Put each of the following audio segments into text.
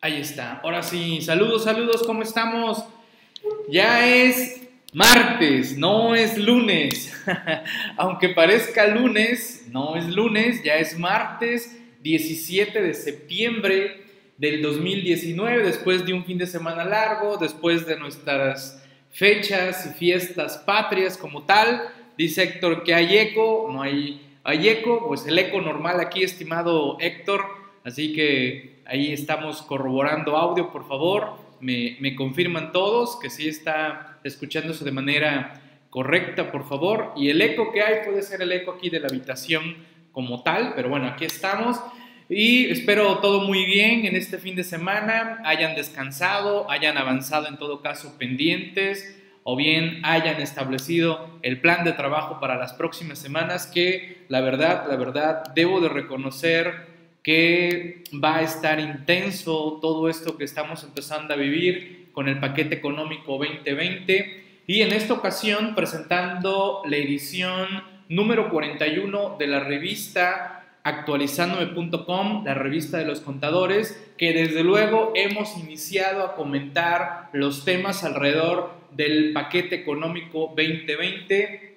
Ahí está. Ahora sí, saludos, saludos, ¿cómo estamos? Ya es martes, no es lunes. Aunque parezca lunes, no es lunes, ya es martes 17 de septiembre del 2019, después de un fin de semana largo, después de nuestras fechas y fiestas patrias como tal. Dice Héctor que hay eco, no hay, eco, pues el eco normal aquí, estimado Héctor. Así que ahí estamos corroborando audio, por favor. Me, me confirman todos que sí está escuchándose de manera correcta, por favor. Y el eco que hay puede ser el eco aquí de la habitación como tal, pero bueno, aquí estamos. Y espero todo muy bien en este fin de semana, hayan descansado, hayan avanzado en todo caso pendientes o bien hayan establecido el plan de trabajo para las próximas semanas que la verdad, la verdad, debo de reconocer que va a estar intenso todo esto que estamos empezando a vivir con el paquete económico 2020 y en esta ocasión presentando la edición número 41 de la revista actualizandome.com, la revista de los contadores, que desde luego hemos iniciado a comentar los temas alrededor del paquete económico 2020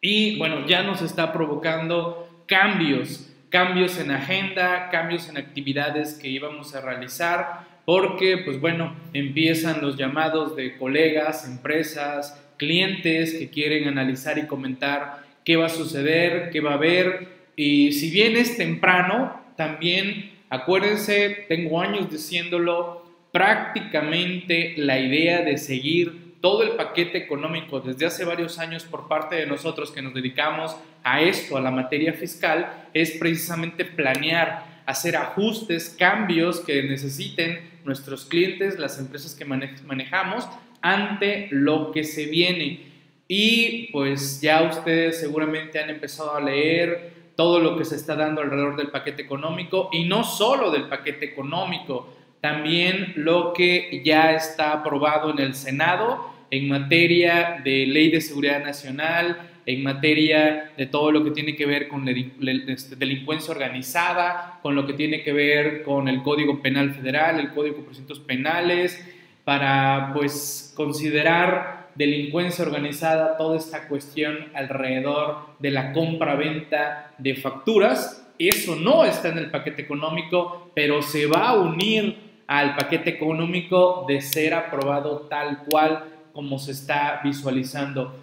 y bueno, ya nos está provocando cambios, cambios en agenda, cambios en actividades que íbamos a realizar, porque pues bueno, empiezan los llamados de colegas, empresas, clientes que quieren analizar y comentar qué va a suceder, qué va a haber, y si bien es temprano, también acuérdense, tengo años diciéndolo, prácticamente la idea de seguir todo el paquete económico desde hace varios años por parte de nosotros que nos dedicamos a esto, a la materia fiscal, es precisamente planear, hacer ajustes, cambios que necesiten nuestros clientes, las empresas que manejamos, ante lo que se viene. Y pues ya ustedes seguramente han empezado a leer todo lo que se está dando alrededor del paquete económico y no solo del paquete económico, también lo que ya está aprobado en el Senado en materia de ley de seguridad nacional, en materia de todo lo que tiene que ver con este, delincuencia organizada, con lo que tiene que ver con el Código Penal Federal, el Código de Procedimientos Penales, para pues considerar delincuencia organizada, toda esta cuestión alrededor de la compra-venta de facturas. Eso no está en el paquete económico, pero se va a unir al paquete económico de ser aprobado tal cual como se está visualizando.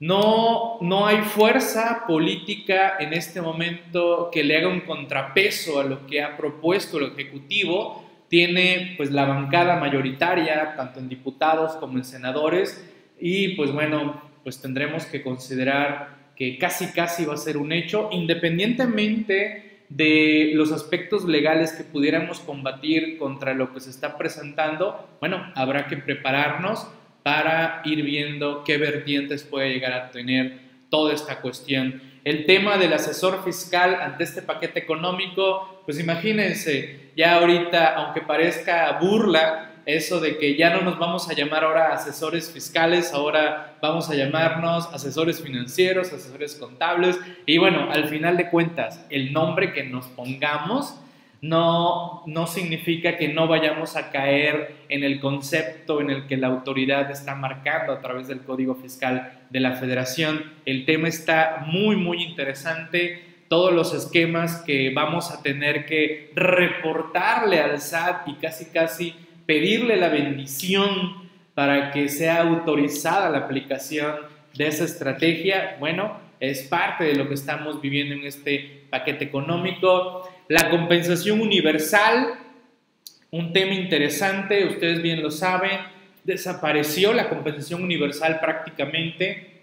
No, no hay fuerza política en este momento que le haga un contrapeso a lo que ha propuesto el Ejecutivo. Tiene pues la bancada mayoritaria, tanto en diputados como en senadores, y pues bueno, pues tendremos que considerar que casi casi va a ser un hecho, independientemente de los aspectos legales que pudiéramos combatir contra lo que se está presentando, bueno, habrá que prepararnos para ir viendo qué vertientes puede llegar a tener toda esta cuestión. El tema del asesor fiscal ante este paquete económico, pues imagínense, ya ahorita, aunque parezca burla, eso de que ya no nos vamos a llamar ahora asesores fiscales, ahora vamos a llamarnos asesores financieros, asesores contables. Y bueno, al final de cuentas, el nombre que nos pongamos no, no significa que no vayamos a caer en el concepto en el que la autoridad está marcando a través del Código Fiscal de la Federación. El tema está muy, muy interesante todos los esquemas que vamos a tener que reportarle al SAT y casi casi pedirle la bendición para que sea autorizada la aplicación de esa estrategia, bueno, es parte de lo que estamos viviendo en este paquete económico. La compensación universal, un tema interesante, ustedes bien lo saben, desapareció la compensación universal prácticamente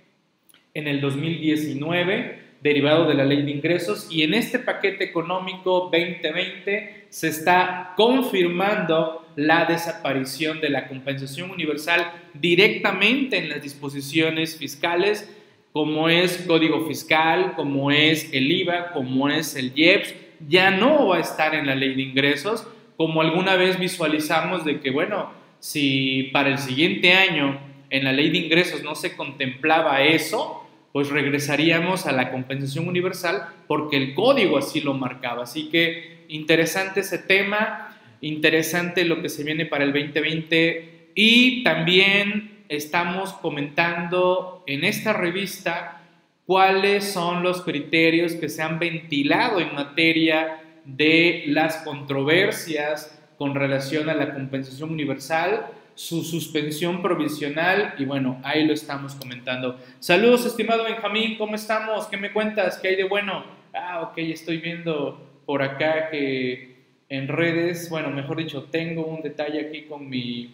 en el 2019 derivado de la ley de ingresos y en este paquete económico 2020 se está confirmando la desaparición de la compensación universal directamente en las disposiciones fiscales como es código fiscal, como es el IVA, como es el IEPS, ya no va a estar en la ley de ingresos, como alguna vez visualizamos de que, bueno, si para el siguiente año en la ley de ingresos no se contemplaba eso, pues regresaríamos a la compensación universal porque el código así lo marcaba. Así que interesante ese tema. Interesante lo que se viene para el 2020 y también estamos comentando en esta revista cuáles son los criterios que se han ventilado en materia de las controversias con relación a la compensación universal, su suspensión provisional y bueno, ahí lo estamos comentando. Saludos, estimado Benjamín, ¿cómo estamos? ¿Qué me cuentas? ¿Qué hay de bueno? Ah, ok, estoy viendo por acá que en redes, bueno, mejor dicho, tengo un detalle aquí con mi,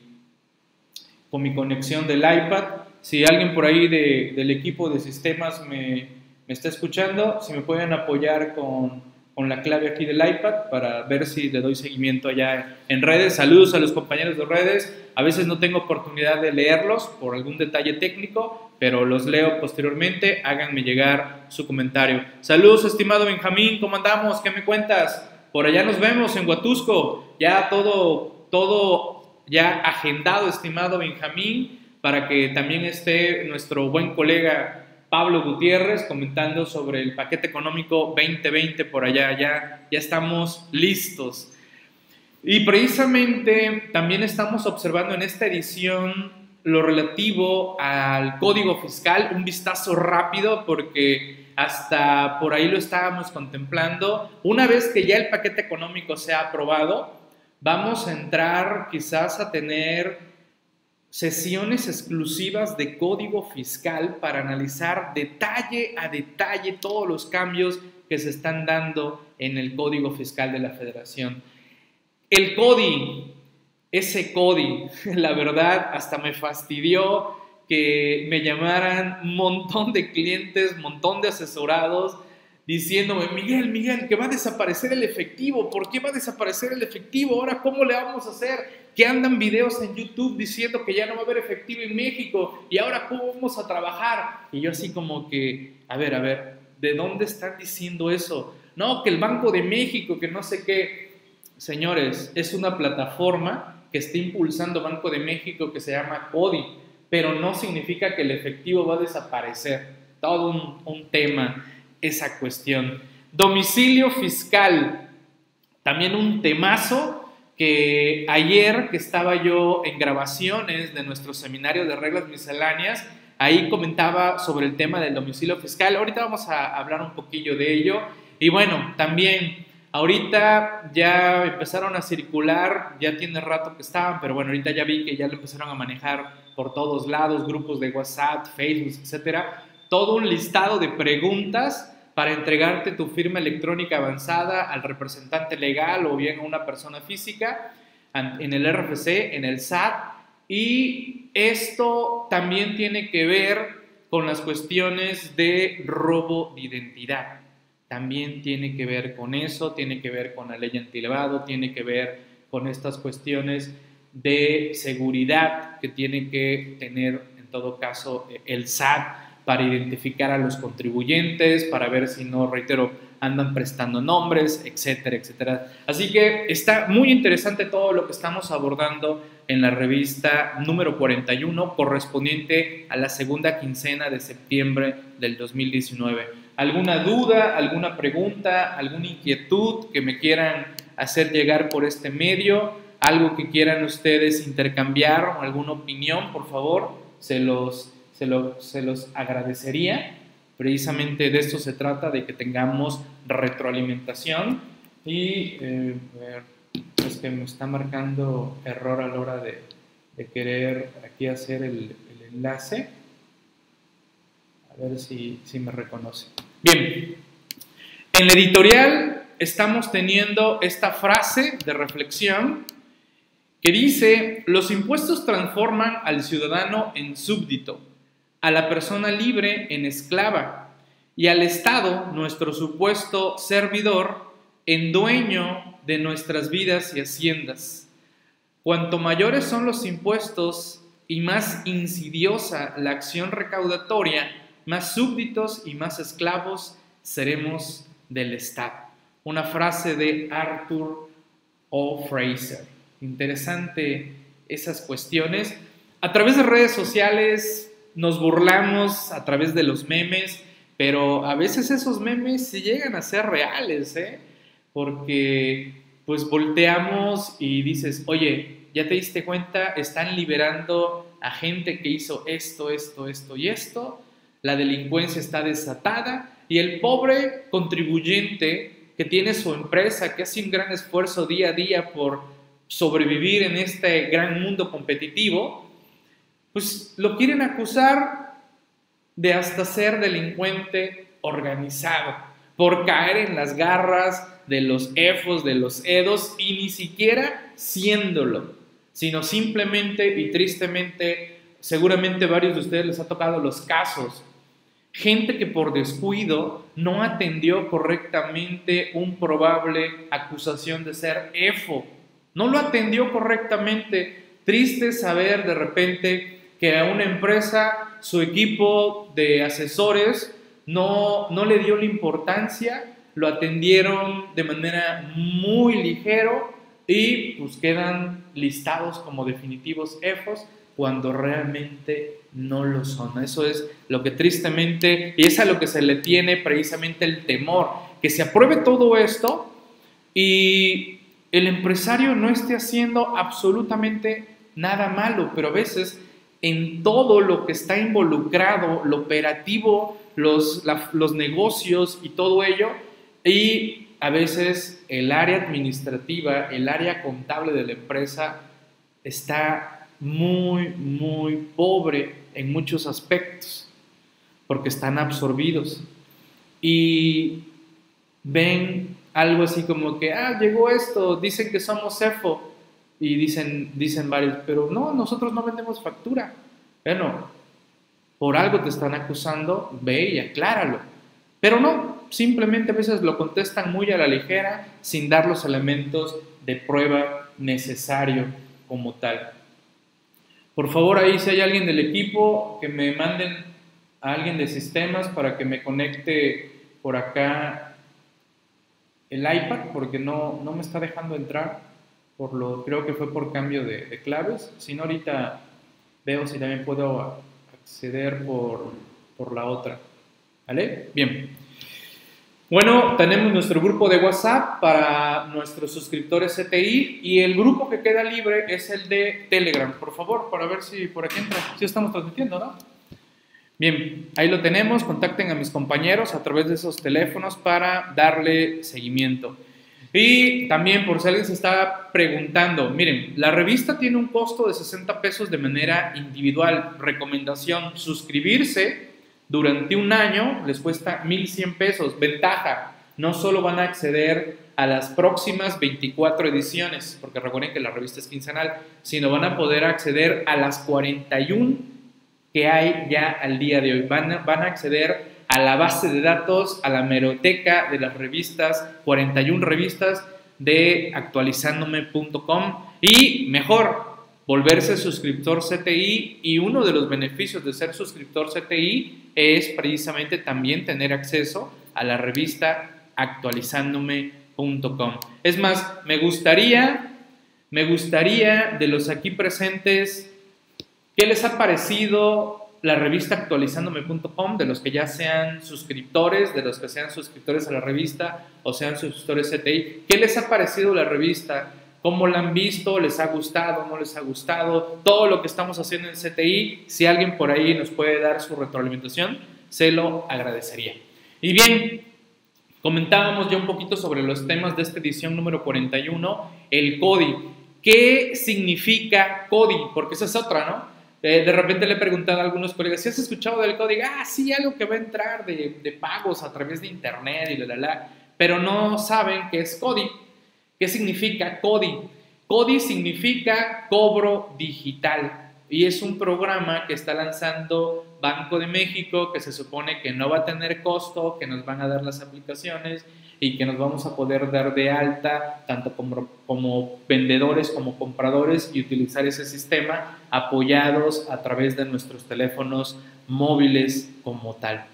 con mi conexión del iPad. Si alguien por ahí del equipo de sistemas me, me está escuchando, si me pueden apoyar con con la clave aquí del iPad para ver si le doy seguimiento allá en redes. Saludos a los compañeros de redes. A veces no tengo oportunidad de leerlos por algún detalle técnico, pero los leo posteriormente. Háganme llegar su comentario. Saludos, estimado Benjamín. ¿Cómo andamos? ¿Qué me cuentas? Por allá nos vemos en Huatusco. Ya todo, todo ya agendado, estimado Benjamín, para que también esté nuestro buen colega Pablo Gutiérrez comentando sobre el paquete económico 2020 por allá, ya, ya estamos listos. Y precisamente también estamos observando en esta edición lo relativo al código fiscal, un vistazo rápido porque hasta por ahí lo estábamos contemplando. Una vez que ya el paquete económico sea aprobado, vamos a entrar quizás a tener sesiones exclusivas de código fiscal para analizar detalle a detalle todos los cambios que se están dando en el código fiscal de la federación. El CODI, ese CODI, la verdad hasta me fastidió que me llamaran un montón de clientes, un montón de asesorados diciéndome, Miguel, Miguel, que va a desaparecer el efectivo, ¿por qué va a desaparecer el efectivo? Ahora, ¿cómo le vamos a hacer? Que andan videos en YouTube diciendo que ya no va a haber efectivo en México y ahora cómo vamos a trabajar. Y yo así como que, a ver, a ver, ¿de dónde están diciendo eso? No, que el Banco de México, que no sé qué. Señores, es una plataforma que está impulsando Banco de México que se llama CODI, pero no significa que el efectivo va a desaparecer. Todo un, un tema esa cuestión. Domicilio fiscal, también un temazo que ayer que estaba yo en grabaciones de nuestro seminario de reglas misceláneas, ahí comentaba sobre el tema del domicilio fiscal. Ahorita vamos a hablar un poquillo de ello. Y bueno, también ahorita ya empezaron a circular, ya tiene rato que estaban, pero bueno, ahorita ya vi que ya lo empezaron a manejar por todos lados, grupos de WhatsApp, Facebook, etcétera todo un listado de preguntas para entregarte tu firma electrónica avanzada al representante legal o bien a una persona física en el RFC, en el SAT. Y esto también tiene que ver con las cuestiones de robo de identidad. También tiene que ver con eso, tiene que ver con la ley antilevado, tiene que ver con estas cuestiones de seguridad que tiene que tener en todo caso el SAT para identificar a los contribuyentes, para ver si no, reitero, andan prestando nombres, etcétera, etcétera. Así que está muy interesante todo lo que estamos abordando en la revista número 41 correspondiente a la segunda quincena de septiembre del 2019. ¿Alguna duda, alguna pregunta, alguna inquietud que me quieran hacer llegar por este medio? ¿Algo que quieran ustedes intercambiar o alguna opinión, por favor? Se los se, los agradecería. Precisamente de esto se trata, de que tengamos retroalimentación y eh, es que me está marcando error a la hora de, querer aquí hacer el, enlace. A ver si, si me reconoce. Bien, en la editorial estamos teniendo esta frase de reflexión que dice, los impuestos transforman al ciudadano en súbdito a la persona libre en esclava y al Estado, nuestro supuesto servidor, en dueño de nuestras vidas y haciendas. Cuanto mayores son los impuestos y más insidiosa la acción recaudatoria, más súbditos y más esclavos seremos del Estado. Una frase de Arthur O. Fraser. Interesante esas cuestiones. A través de redes sociales nos burlamos a través de los memes, pero a veces esos memes se llegan a ser reales, ¿eh? Porque pues volteamos y dices, oye, ¿ya te diste cuenta? Están liberando a gente que hizo esto, esto, esto y esto. La delincuencia está desatada y el pobre contribuyente que tiene su empresa, que hace un gran esfuerzo día a día por sobrevivir en este gran mundo competitivo, pues lo quieren acusar de hasta ser delincuente organizado, por caer en las garras de los EFOS, de los EDOS, y ni siquiera siéndolo, sino simplemente y tristemente, seguramente varios de ustedes les ha tocado los casos Gente que por descuido no atendió correctamente un probable acusación de ser EFO. No lo atendió correctamente. Triste saber de repente que a una empresa su equipo de asesores no, no le dio la importancia, lo atendieron de manera muy ligero y pues quedan listados como definitivos EFOS cuando realmente no lo son. Eso es lo que tristemente, y es a lo que se le tiene precisamente el temor, que se apruebe todo esto y el empresario no esté haciendo absolutamente nada malo, pero a veces en todo lo que está involucrado, lo operativo, los, los negocios y todo ello, y a veces el área administrativa, el área contable de la empresa está muy, muy pobre en muchos aspectos, porque están absorbidos. Y ven algo así como que, ah, llegó esto, dicen que somos CEFO, y dicen, dicen varios, pero no, nosotros no vendemos factura. Bueno, por algo te están acusando, ve y acláralo. Pero no, simplemente a veces lo contestan muy a la ligera, sin dar los elementos de prueba necesario como tal. Por favor, ahí si hay alguien del equipo, que me manden a alguien de sistemas para que me conecte por acá el iPad, porque no, no me está dejando entrar. Por lo, creo que fue por cambio de, de claves. Si no, ahorita veo si también puedo acceder por, por la otra. ¿Vale? Bien. Bueno, tenemos nuestro grupo de WhatsApp para nuestros suscriptores CTI y el grupo que queda libre es el de Telegram. Por favor, para ver si por aquí entra. Sí estamos transmitiendo, ¿no? Bien, ahí lo tenemos. Contacten a mis compañeros a través de esos teléfonos para darle seguimiento. Y también, por si alguien se está preguntando, miren, la revista tiene un costo de 60 pesos de manera individual. Recomendación, suscribirse durante un año les cuesta 1.100 pesos. Ventaja, no solo van a acceder a las próximas 24 ediciones, porque recuerden que la revista es quincenal, sino van a poder acceder a las 41 que hay ya al día de hoy. Van a, van a acceder a la base de datos, a la meroteca de las revistas, 41 revistas de actualizándome.com y mejor, volverse suscriptor CTI y uno de los beneficios de ser suscriptor CTI es precisamente también tener acceso a la revista actualizándome.com. Es más, me gustaría, me gustaría de los aquí presentes, ¿qué les ha parecido la revista actualizándome.com? De los que ya sean suscriptores, de los que sean suscriptores a la revista o sean suscriptores CTI, ¿qué les ha parecido la revista? Cómo la han visto, les ha gustado, no les ha gustado, todo lo que estamos haciendo en CTI, si alguien por ahí nos puede dar su retroalimentación, se lo agradecería. Y bien, comentábamos ya un poquito sobre los temas de esta edición número 41, el CODI. ¿Qué significa CODI? Porque esa es otra, ¿no? Eh, de repente le he preguntado a algunos colegas, ¿si has escuchado del código? Ah, sí, algo que va a entrar de, de pagos a través de internet y la, la, la, pero no saben qué es CODI. ¿Qué significa CODI? CODI significa cobro digital y es un programa que está lanzando Banco de México que se supone que no va a tener costo, que nos van a dar las aplicaciones y que nos vamos a poder dar de alta tanto como, como vendedores como compradores y utilizar ese sistema apoyados a través de nuestros teléfonos móviles como tal.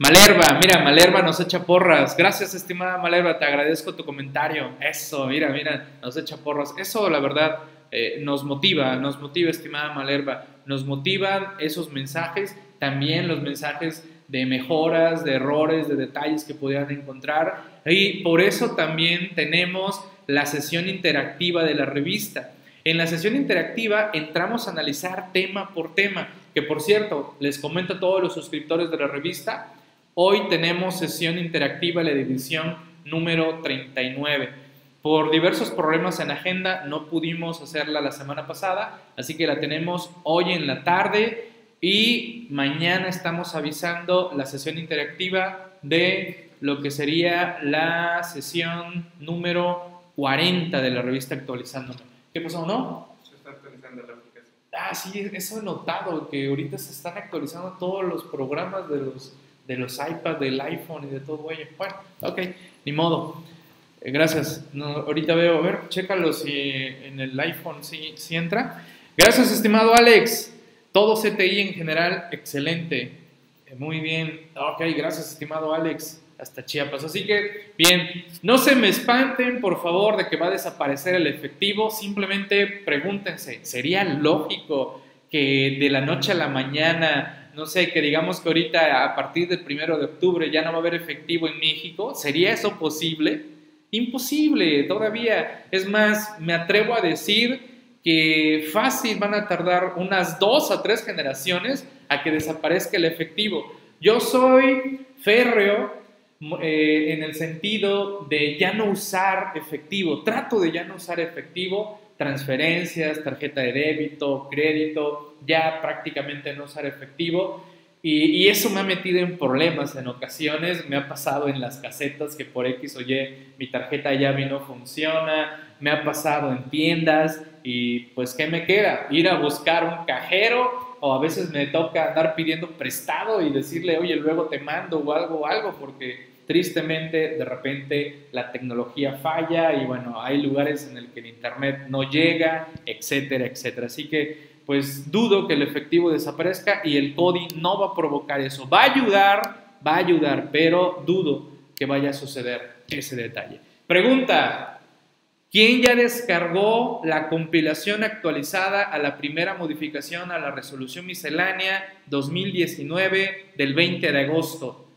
Malerva, mira, Malerva nos echa porras. Gracias, estimada Malerva, te agradezco tu comentario. Eso, mira, mira, nos echa porras. Eso, la verdad, eh, nos motiva, nos motiva, estimada Malerva. Nos motivan esos mensajes, también los mensajes de mejoras, de errores, de detalles que pudieran encontrar. Y por eso también tenemos la sesión interactiva de la revista. En la sesión interactiva entramos a analizar tema por tema, que por cierto, les comento a todos los suscriptores de la revista, hoy tenemos sesión interactiva, la edición número 39. Por diversos problemas en agenda no pudimos hacerla la semana pasada, así que la tenemos hoy en la tarde y mañana estamos avisando la sesión interactiva de lo que sería la sesión número 40 de la revista Actualizándome. ¿Qué pasó, no? Se está actualizando la aplicación. Ah, sí, eso he notado, que ahorita se están actualizando todos los programas de los, de los iPads, del iPhone y de todo ello. Bueno, ok, ni modo. Eh, gracias. No, ahorita veo, a ver, chécalo si en el iPhone sí, entra. Gracias, estimado Alex. Todo CTI en general, excelente. Eh, Muy bien. Ok, gracias, estimado Alex. Hasta Chiapas. Así que, bien, no se me espanten, por favor, de que va a desaparecer el efectivo. Simplemente pregúntense, ¿sería lógico que de la noche a la mañana, no sé, que digamos que ahorita a partir del primero de octubre ya no va a haber efectivo en México? ¿Sería eso posible? Imposible, todavía. Es más, me atrevo a decir que fácil van a tardar unas dos a tres generaciones a que desaparezca el efectivo. Yo soy férreo eh, en el sentido de ya no usar efectivo, trato de ya no usar efectivo, transferencias, tarjeta de débito, crédito, ya prácticamente no usar efectivo. Y, eso me ha metido en problemas en ocasiones. Me ha pasado en las casetas que por X o Y mi tarjeta ya no funciona. Me ha pasado en tiendas y pues ¿qué me queda? Ir a buscar un cajero o a veces me toca andar pidiendo prestado y decirle, oye, luego te mando o algo, algo, porque tristemente de repente la tecnología falla y bueno, hay lugares en el que el Internet no llega, etcétera, etcétera. Así que pues dudo que el efectivo desaparezca y el CODI no va a provocar eso. Va a ayudar, va a ayudar, pero dudo que vaya a suceder ese detalle. Pregunta, ¿quién ya descargó la compilación actualizada a la primera modificación a la resolución miscelánea 2019 del 20 de agosto?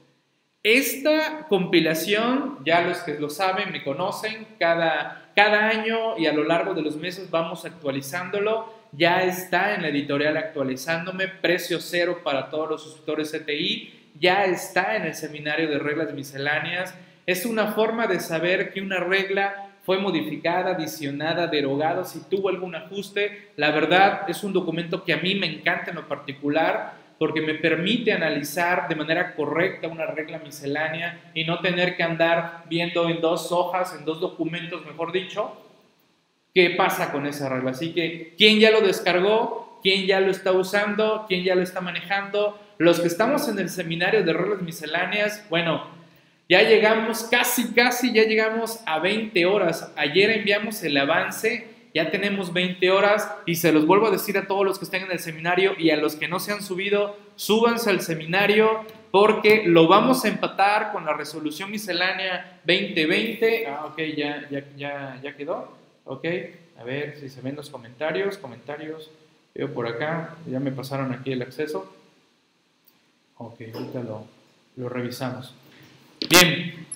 Esta compilación, ya los que lo saben, me conocen, cada, cada año y a lo largo de los meses vamos actualizándolo ya está en la editorial actualizándome, precio cero para todos los suscriptores CTI, ya está en el seminario de reglas misceláneas. Es una forma de saber que una regla fue modificada, adicionada, derogada, si tuvo algún ajuste. La verdad es un documento que a mí me encanta en lo particular porque me permite analizar de manera correcta una regla miscelánea y no tener que andar viendo en dos hojas, en dos documentos, mejor dicho, qué pasa con esa regla. Así que, ¿quién ya lo descargó? ¿Quién ya lo está usando? ¿Quién ya lo está manejando? Los que estamos en el seminario de reglas misceláneas, bueno, ya llegamos, casi, casi, ya llegamos a 20 horas. Ayer enviamos el avance, ya tenemos 20 horas y se los vuelvo a decir a todos los que estén en el seminario y a los que no se han subido, súbanse al seminario porque lo vamos a empatar con la resolución miscelánea 2020. Ah, ok, ya, ya, ya, ya quedó. Ok, a ver si se ven los comentarios. Comentarios, veo por acá, ya me pasaron aquí el acceso. Ok, ahorita lo, lo revisamos. Bien,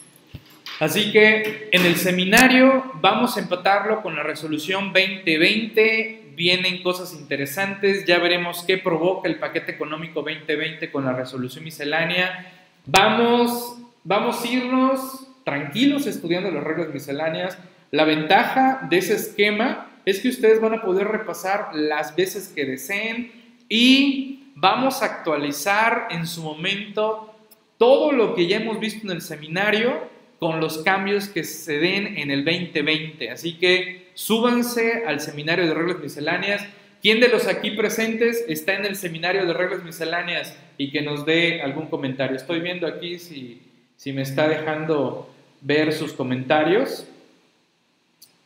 así que en el seminario vamos a empatarlo con la resolución 2020. Vienen cosas interesantes, ya veremos qué provoca el paquete económico 2020 con la resolución miscelánea. Vamos, vamos a irnos tranquilos estudiando las reglas misceláneas la ventaja de ese esquema es que ustedes van a poder repasar las veces que deseen y vamos a actualizar en su momento todo lo que ya hemos visto en el seminario con los cambios que se den en el 2020. Así que súbanse al seminario de reglas misceláneas. ¿Quién de los aquí presentes está en el seminario de reglas misceláneas y que nos dé algún comentario? Estoy viendo aquí si, si me está dejando ver sus comentarios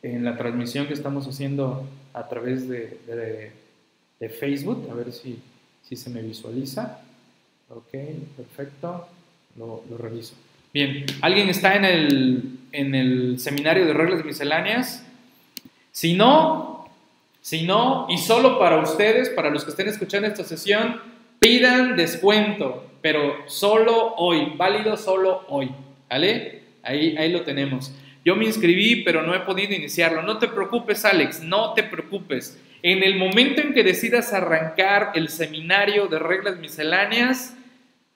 en la transmisión que estamos haciendo a través de, de, Facebook, a ver si, si, se me visualiza. Ok, perfecto, lo, lo, reviso. Bien, ¿alguien está en el, en el seminario de reglas misceláneas? Si no, si no, y solo para ustedes, para los que estén escuchando esta sesión, pidan descuento, pero solo hoy, válido solo hoy, ¿vale? Ahí, ahí lo tenemos. Yo me inscribí, pero no he podido iniciarlo. No te preocupes, Alex, no te preocupes. En el momento en que decidas arrancar el seminario de reglas misceláneas,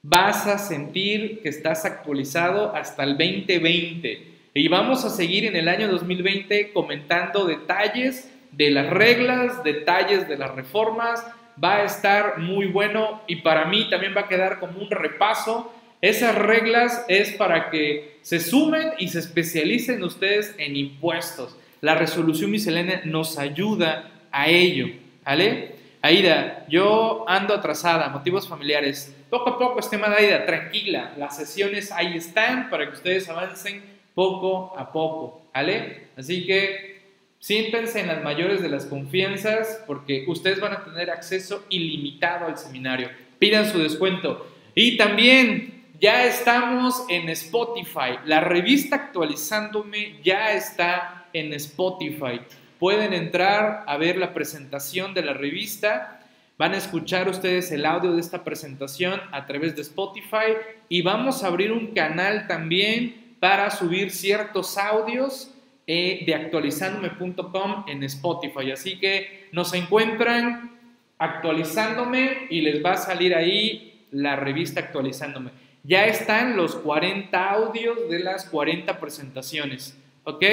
vas a sentir que estás actualizado hasta el 2020. Y vamos a seguir en el año 2020 comentando detalles de las reglas, detalles de las reformas. Va a estar muy bueno y para mí también va a quedar como un repaso. Esas reglas es para que se sumen y se especialicen ustedes en impuestos. La resolución miscelánea nos ayuda a ello. ¿Vale? Aida, yo ando atrasada, motivos familiares. Poco a poco, estimada Aida, tranquila. Las sesiones ahí están para que ustedes avancen poco a poco. ¿Vale? Así que Siéntense en las mayores de las confianzas porque ustedes van a tener acceso ilimitado al seminario. Pidan su descuento. Y también ya estamos en Spotify. La revista actualizándome ya está en Spotify. Pueden entrar a ver la presentación de la revista. Van a escuchar ustedes el audio de esta presentación a través de Spotify y vamos a abrir un canal también para subir ciertos audios e de actualizándome.com en Spotify. Así que nos encuentran actualizándome y les va a salir ahí la revista actualizándome. Ya están los 40 audios de las 40 presentaciones. ¿Ok?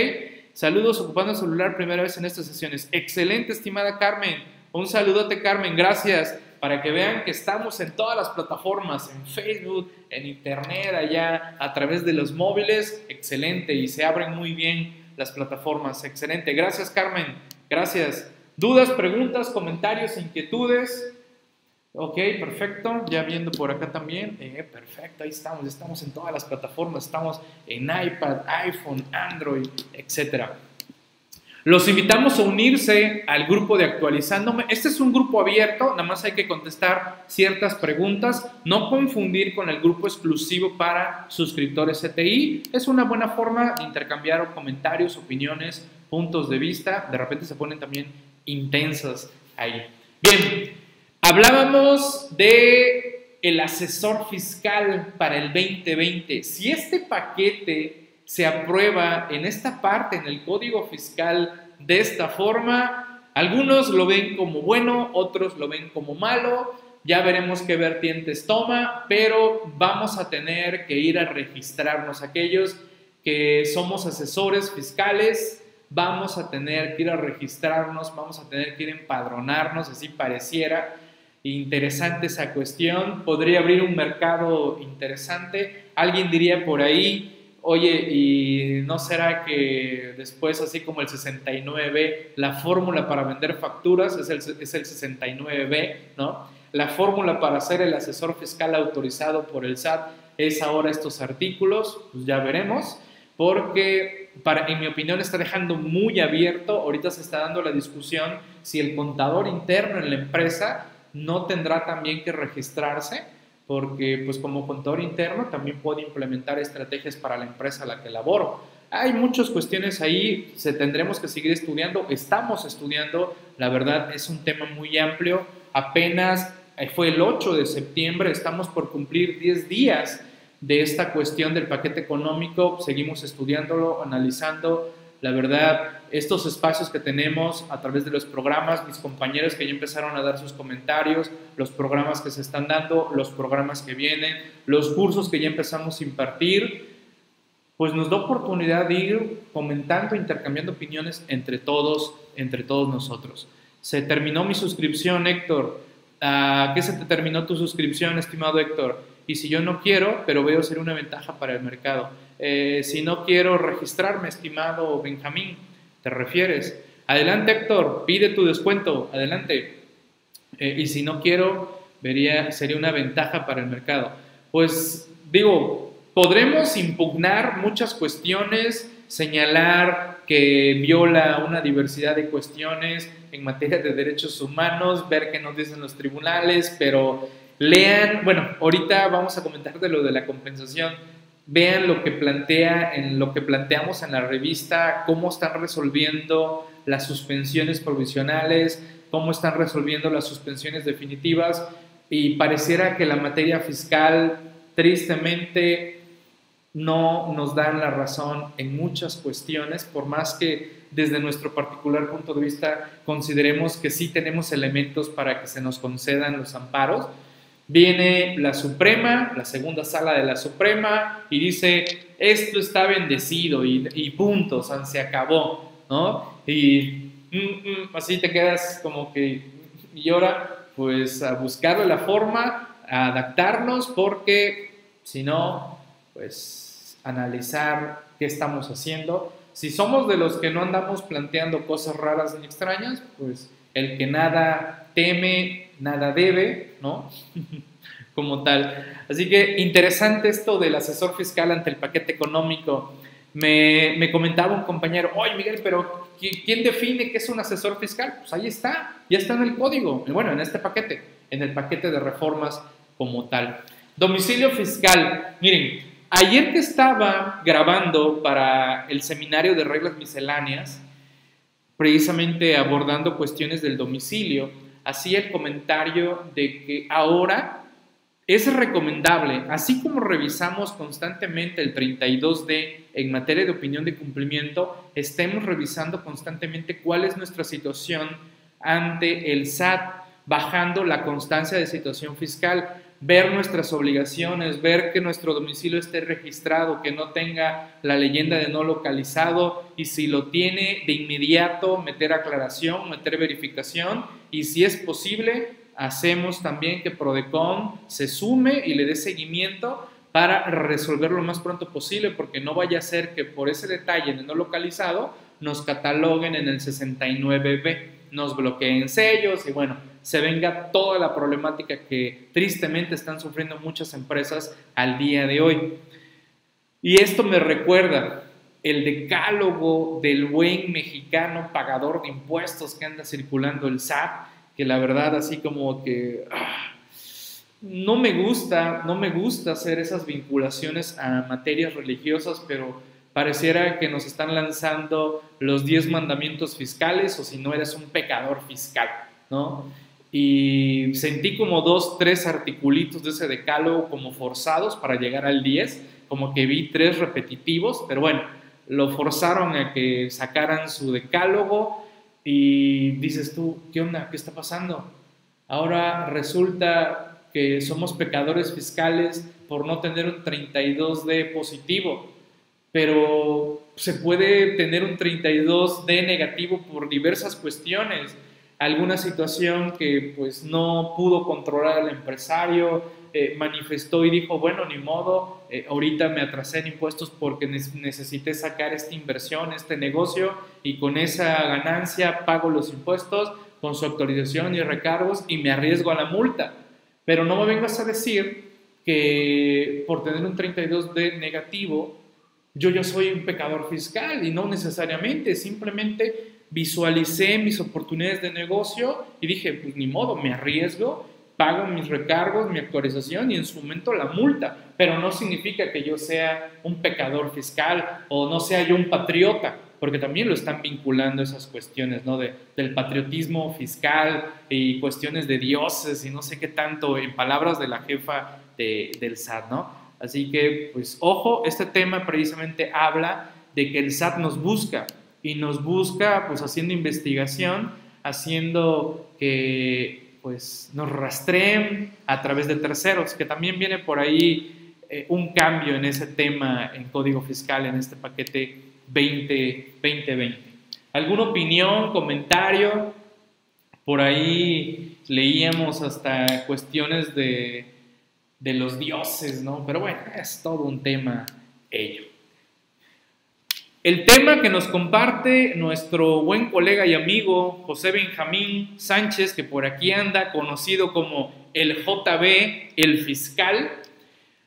Saludos ocupando el celular primera vez en estas sesiones. Excelente, estimada Carmen. Un saludote, Carmen. Gracias. Para que vean que estamos en todas las plataformas, en Facebook, en Internet, allá, a través de los móviles. Excelente. Y se abren muy bien las plataformas. Excelente. Gracias, Carmen. Gracias. ¿Dudas, preguntas, comentarios, inquietudes? Ok, perfecto. Ya viendo por acá también. Eh, perfecto, ahí estamos. Estamos en todas las plataformas. Estamos en iPad, iPhone, Android, etcétera. Los invitamos a unirse al grupo de Actualizándome. Este es un grupo abierto, nada más hay que contestar ciertas preguntas. No confundir con el grupo exclusivo para suscriptores CTI. Es una buena forma de intercambiar comentarios, opiniones, puntos de vista. De repente se ponen también intensas ahí. Bien, hablábamos de el asesor fiscal para el 2020. Si este paquete se aprueba en esta parte, en el código fiscal, de esta forma. Algunos lo ven como bueno, otros lo ven como malo. Ya veremos qué vertientes toma, pero vamos a tener que ir a registrarnos. Aquellos que somos asesores fiscales, vamos a tener que ir a registrarnos, vamos a tener que ir a empadronarnos, así pareciera interesante esa cuestión. Podría abrir un mercado interesante. Alguien diría por ahí, Oye, ¿y no será que después, así como el 69B, la fórmula para vender facturas es el, es el 69B, ¿no? La fórmula para ser el asesor fiscal autorizado por el SAT es ahora estos artículos, pues ya veremos, porque para, en mi opinión está dejando muy abierto, ahorita se está dando la discusión si el contador interno en la empresa no tendrá también que registrarse porque pues como contador interno también puede implementar estrategias para la empresa a la que laboro. Hay muchas cuestiones ahí, se tendremos que seguir estudiando, estamos estudiando, la verdad es un tema muy amplio, apenas eh, fue el 8 de septiembre, estamos por cumplir 10 días de esta cuestión del paquete económico, seguimos estudiándolo, analizando, la verdad, estos espacios que tenemos a través de los programas, mis compañeros que ya empezaron a dar sus comentarios, los programas que se están dando, los programas que vienen, los cursos que ya empezamos a impartir, pues nos da oportunidad de ir comentando, intercambiando opiniones entre todos, entre todos nosotros. Se terminó mi suscripción, Héctor. ¿A qué se te terminó tu suscripción, estimado Héctor? Y si yo no quiero, pero veo ser una ventaja para el mercado eh, si no quiero registrarme, estimado Benjamín, te refieres. Adelante, Héctor, pide tu descuento, adelante. Eh, y si no quiero, vería, sería una ventaja para el mercado. Pues digo, podremos impugnar muchas cuestiones, señalar que viola una diversidad de cuestiones en materia de derechos humanos, ver qué nos dicen los tribunales, pero lean, bueno, ahorita vamos a comentar de lo de la compensación vean lo que plantea en lo que planteamos en la revista, cómo están resolviendo las suspensiones provisionales, cómo están resolviendo las suspensiones definitivas y pareciera que la materia fiscal tristemente no nos dan la razón en muchas cuestiones, por más que desde nuestro particular punto de vista consideremos que sí tenemos elementos para que se nos concedan los amparos. Viene la Suprema, la segunda sala de la Suprema, y dice, esto está bendecido y, y punto, se acabó, ¿no? Y mm, mm, así te quedas como que, y ahora, pues a buscarle la forma, a adaptarnos, porque si no, pues analizar qué estamos haciendo. Si somos de los que no andamos planteando cosas raras ni extrañas, pues el que nada teme, nada debe, ¿no? Como tal. Así que interesante esto del asesor fiscal ante el paquete económico. Me, me comentaba un compañero, oye Miguel, pero ¿quién define qué es un asesor fiscal? Pues ahí está, ya está en el código, bueno, en este paquete, en el paquete de reformas como tal. Domicilio fiscal, miren, Ayer que estaba grabando para el seminario de reglas misceláneas, precisamente abordando cuestiones del domicilio, hacía el comentario de que ahora es recomendable, así como revisamos constantemente el 32D en materia de opinión de cumplimiento, estemos revisando constantemente cuál es nuestra situación ante el SAT, bajando la constancia de situación fiscal ver nuestras obligaciones, ver que nuestro domicilio esté registrado, que no tenga la leyenda de no localizado y si lo tiene de inmediato meter aclaración, meter verificación y si es posible hacemos también que Prodecon se sume y le dé seguimiento para resolverlo lo más pronto posible porque no vaya a ser que por ese detalle de no localizado nos cataloguen en el 69B, nos bloqueen sellos y bueno, se venga toda la problemática que tristemente están sufriendo muchas empresas al día de hoy. Y esto me recuerda el decálogo del buen mexicano pagador de impuestos que anda circulando el SAT, que la verdad así como que ah, no me gusta, no me gusta hacer esas vinculaciones a materias religiosas, pero pareciera que nos están lanzando los 10 mandamientos fiscales o si no eres un pecador fiscal, ¿no? Y sentí como dos, tres articulitos de ese decálogo como forzados para llegar al 10, como que vi tres repetitivos, pero bueno, lo forzaron a que sacaran su decálogo y dices tú, ¿qué onda? ¿Qué está pasando? Ahora resulta que somos pecadores fiscales por no tener un 32D positivo, pero se puede tener un 32D negativo por diversas cuestiones alguna situación que pues no pudo controlar el empresario, eh, manifestó y dijo, bueno, ni modo, eh, ahorita me atrasé en impuestos porque necesité sacar esta inversión, este negocio y con esa ganancia pago los impuestos con su autorización y recargos y me arriesgo a la multa. Pero no me vengas a decir que por tener un 32D negativo, yo ya soy un pecador fiscal y no necesariamente, simplemente visualicé mis oportunidades de negocio y dije, pues ni modo, me arriesgo, pago mis recargos, mi actualización y en su momento la multa, pero no significa que yo sea un pecador fiscal o no sea yo un patriota, porque también lo están vinculando esas cuestiones, ¿no? De, del patriotismo fiscal y cuestiones de dioses y no sé qué tanto, en palabras de la jefa de, del SAT, ¿no? Así que, pues, ojo, este tema precisamente habla de que el SAT nos busca, y nos busca pues haciendo investigación, haciendo que pues nos rastreen a través de terceros, que también viene por ahí eh, un cambio en ese tema en código fiscal en este paquete 20, 2020. ¿Alguna opinión, comentario? Por ahí leíamos hasta cuestiones de, de los dioses, ¿no? Pero bueno, es todo un tema ello. El tema que nos comparte nuestro buen colega y amigo José Benjamín Sánchez, que por aquí anda, conocido como el JB, el fiscal,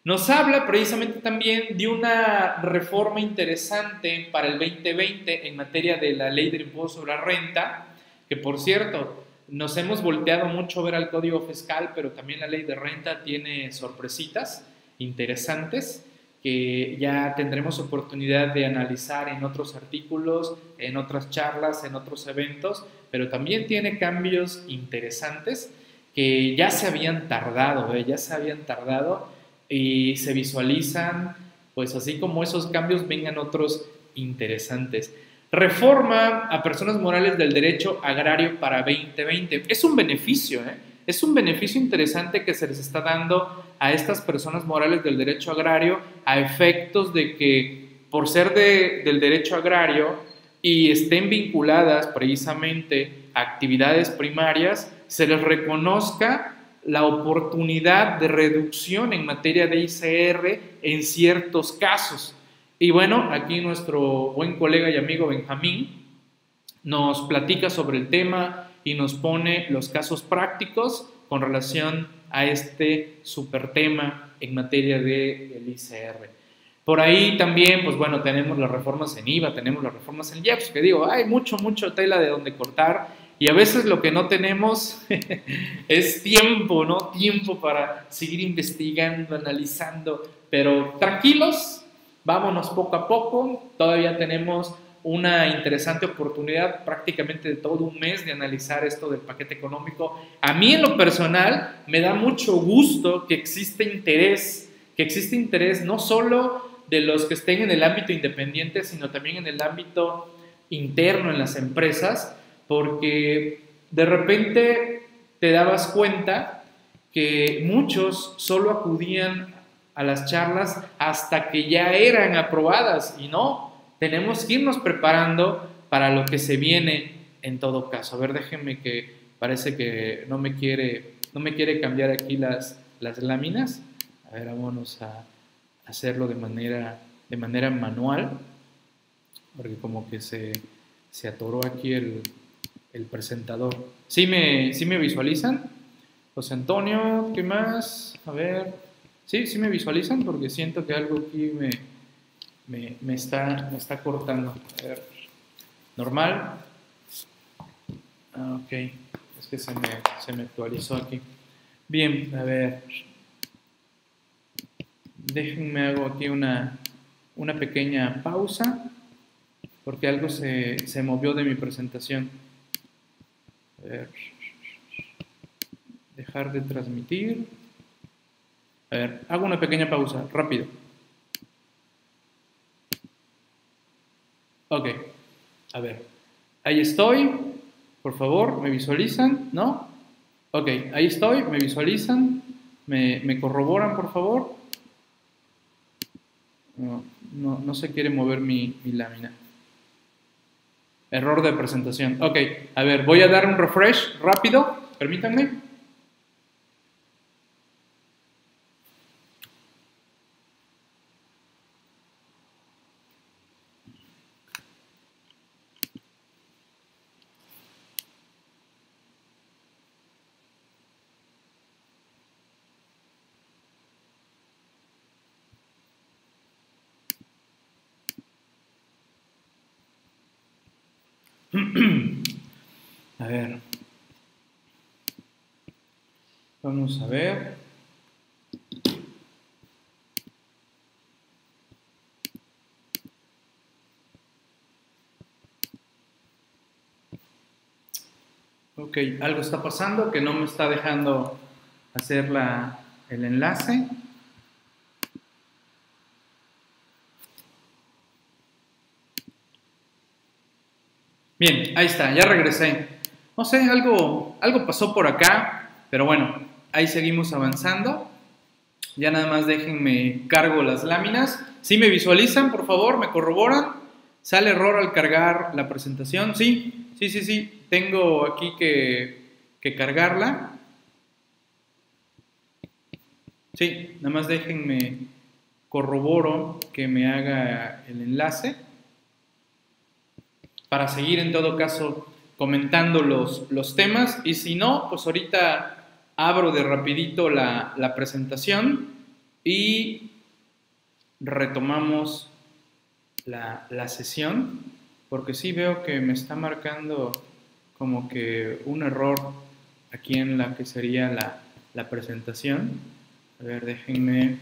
nos habla precisamente también de una reforma interesante para el 2020 en materia de la ley del impuesto sobre la renta, que por cierto, nos hemos volteado mucho a ver al código fiscal, pero también la ley de renta tiene sorpresitas interesantes que ya tendremos oportunidad de analizar en otros artículos, en otras charlas, en otros eventos, pero también tiene cambios interesantes que ya se habían tardado, ¿eh? ya se habían tardado y se visualizan pues así como esos cambios vengan otros interesantes. Reforma a personas morales del derecho agrario para 2020. Es un beneficio, ¿eh? Es un beneficio interesante que se les está dando a estas personas morales del derecho agrario a efectos de que por ser del derecho agrario y estén vinculadas precisamente a actividades primarias, se les reconozca la oportunidad de reducción en materia de ICR en ciertos casos. Y bueno, aquí nuestro buen colega y amigo Benjamín nos platica sobre el tema y nos pone los casos prácticos con relación a este super tema en materia del ICR. Por ahí también, pues bueno, tenemos las reformas en IVA, tenemos las reformas en IEPS, que digo, hay mucho, mucho tela de donde cortar y a veces lo que no tenemos es tiempo, ¿no? Tiempo para seguir investigando, analizando, pero tranquilos, Vámonos poco a poco, todavía tenemos una interesante oportunidad prácticamente de todo un mes de analizar esto del paquete económico. A mí en lo personal me da mucho gusto que existe interés, que existe interés no solo de los que estén en el ámbito independiente, sino también en el ámbito interno en las empresas, porque de repente te dabas cuenta que muchos solo acudían a las charlas hasta que ya eran aprobadas y no, tenemos que irnos preparando para lo que se viene en todo caso. A ver, déjenme que parece que no me quiere, no me quiere cambiar aquí las, las láminas. A ver, vámonos a hacerlo de manera, de manera manual, porque como que se, se atoró aquí el, el presentador. ¿Sí me, ¿Sí me visualizan? José Antonio, ¿qué más? A ver, Sí, sí me visualizan porque siento que algo aquí me, me, está, me está cortando. A ver, normal. Ah, ok, es que se me, se me actualizó aquí. Bien, a ver. Déjenme hago aquí una, una pequeña pausa porque algo se, se movió de mi presentación. A ver. Dejar de transmitir. A ver, hago una pequeña pausa, rápido. Ok, a ver, ahí estoy, por favor, ¿me visualizan? ¿No? Ok, ahí estoy, ¿me visualizan? ¿Me, corroboran, por favor? No, no, se quiere mover mi, mi lámina. Error de presentación. Ok, a ver, voy a dar un refresh rápido, permítanme. a ver. Vamos a ver. Ok, algo está pasando que no me está dejando hacer la, el enlace. Bien, ahí está, ya regresé. No sé, algo, algo pasó por acá, pero bueno, ahí seguimos avanzando. Ya nada más déjenme cargo las láminas. Si me visualizan, por favor, me corroboran. ¿Sale error al cargar la presentación? Sí, sí, sí, sí. Tengo aquí que, que cargarla. Sí, nada más déjenme corroboro que me haga el enlace para seguir en todo caso comentando los, los temas y si no, pues ahorita abro de rapidito la, la presentación y retomamos la, la, sesión porque sí veo que me está marcando como que un error aquí en la que sería la, la presentación. A ver, déjenme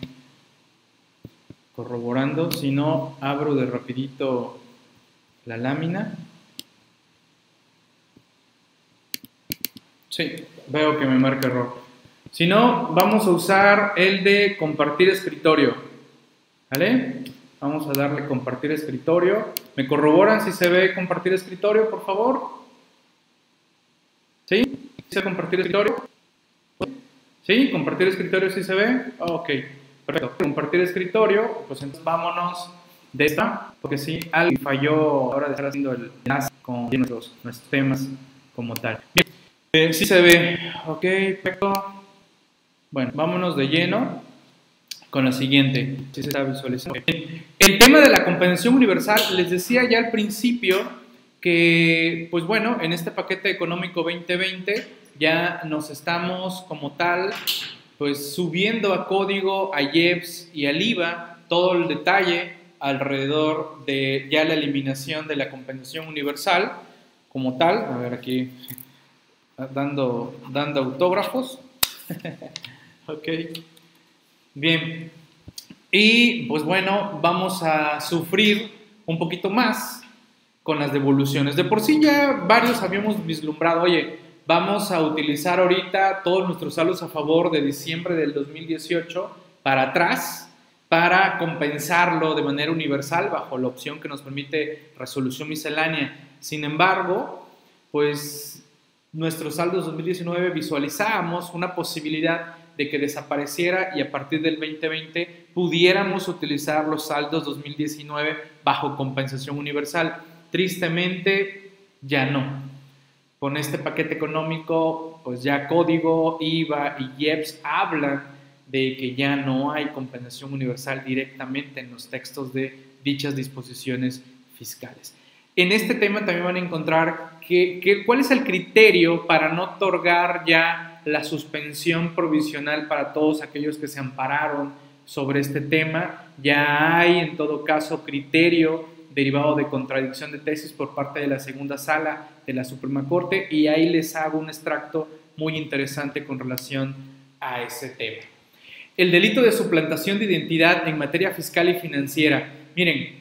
corroborando, si no abro de rapidito la lámina. Sí, veo que me marca error. Si no, vamos a usar el de compartir escritorio. ¿Vale? Vamos a darle compartir escritorio. ¿Me corroboran si se ve compartir escritorio, por favor? ¿Sí? ¿Se compartir escritorio? ¿Sí? ¿Compartir escritorio sí se ve? ok, perfecto. Compartir escritorio, pues entonces vámonos de esta, porque sí, alguien falló ahora de estar haciendo el enlace con nuestros, nuestros temas como tal. Bien, eh, sí se ve, ok, perfecto. Bueno, vámonos de lleno con la siguiente. Sí se está visualizando. El tema de la compensación universal, les decía ya al principio que, pues bueno, en este paquete económico 2020 ya nos estamos como tal, pues subiendo a código, a IEPS y al IVA todo el detalle alrededor de ya la eliminación de la compensación universal como tal. A ver aquí dando, dando autógrafos. ok. Bien. Y pues bueno, vamos a sufrir un poquito más con las devoluciones. De por sí ya varios habíamos vislumbrado, oye, vamos a utilizar ahorita todos nuestros saldos a favor de diciembre del 2018 para atrás para compensarlo de manera universal bajo la opción que nos permite resolución miscelánea. Sin embargo, pues nuestros saldos 2019 visualizábamos una posibilidad de que desapareciera y a partir del 2020 pudiéramos utilizar los saldos 2019 bajo compensación universal. Tristemente, ya no. Con este paquete económico, pues ya código, IVA y IEPS hablan de que ya no hay compensación universal directamente en los textos de dichas disposiciones fiscales. En este tema también van a encontrar que, cuál es el criterio para no otorgar ya la suspensión provisional para todos aquellos que se ampararon sobre este tema. Ya hay en todo caso criterio derivado de contradicción de tesis por parte de la segunda sala de la Suprema Corte y ahí les hago un extracto muy interesante con relación a ese tema. El delito de suplantación de identidad en materia fiscal y financiera. Miren,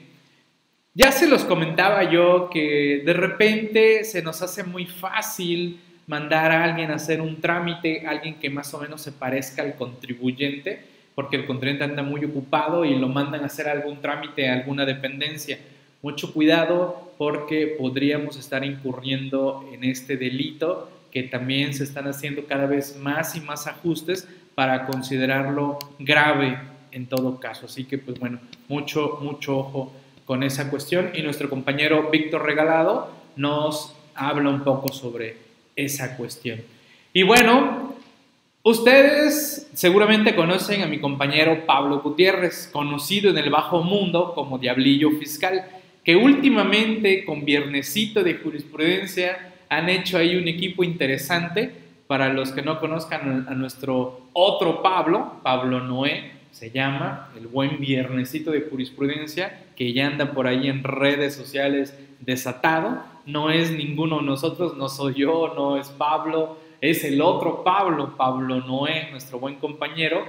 ya se los comentaba yo que de repente se nos hace muy fácil mandar a alguien a hacer un trámite, alguien que más o menos se parezca al contribuyente, porque el contribuyente anda muy ocupado y lo mandan a hacer algún trámite a alguna dependencia. Mucho cuidado porque podríamos estar incurriendo en este delito que también se están haciendo cada vez más y más ajustes para considerarlo grave en todo caso. Así que, pues bueno, mucho, mucho ojo con esa cuestión. Y nuestro compañero Víctor Regalado nos habla un poco sobre esa cuestión. Y bueno, ustedes seguramente conocen a mi compañero Pablo Gutiérrez, conocido en el bajo mundo como Diablillo Fiscal, que últimamente con Viernesito de Jurisprudencia han hecho ahí un equipo interesante para los que no conozcan a nuestro otro Pablo, Pablo Noé, se llama, el buen viernesito de jurisprudencia, que ya anda por ahí en redes sociales desatado. No es ninguno de nosotros, no soy yo, no es Pablo, es el otro Pablo, Pablo Noé, nuestro buen compañero,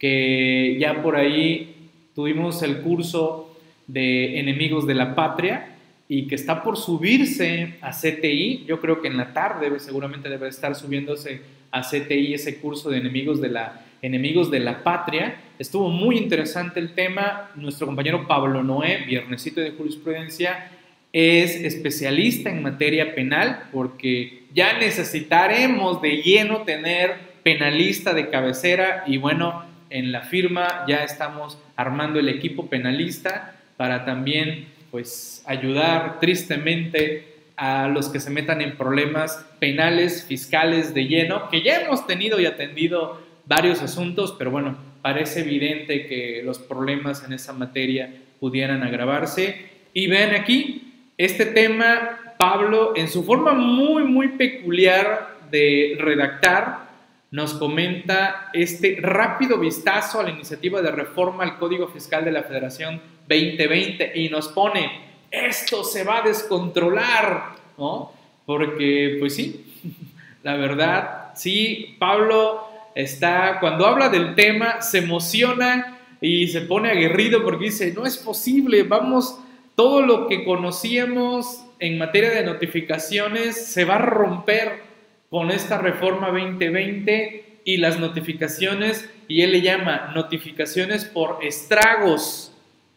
que ya por ahí tuvimos el curso de enemigos de la patria y que está por subirse a CTI. Yo creo que en la tarde seguramente debe estar subiéndose a CTI ese curso de enemigos de la, enemigos de la patria. Estuvo muy interesante el tema. Nuestro compañero Pablo Noé, viernesito de jurisprudencia, es especialista en materia penal porque ya necesitaremos de lleno tener penalista de cabecera y bueno, en la firma ya estamos armando el equipo penalista para también pues ayudar tristemente a los que se metan en problemas penales, fiscales de lleno, que ya hemos tenido y atendido varios asuntos, pero bueno, parece evidente que los problemas en esa materia pudieran agravarse. Y ven aquí, este tema, Pablo, en su forma muy, muy peculiar de redactar, nos comenta este rápido vistazo a la iniciativa de reforma al Código Fiscal de la Federación 2020 y nos pone, esto se va a descontrolar, ¿no? Porque, pues sí, la verdad, sí, Pablo está, cuando habla del tema, se emociona y se pone aguerrido porque dice, no es posible, vamos, todo lo que conocíamos en materia de notificaciones se va a romper con esta reforma 2020 y las notificaciones, y él le llama notificaciones por estragos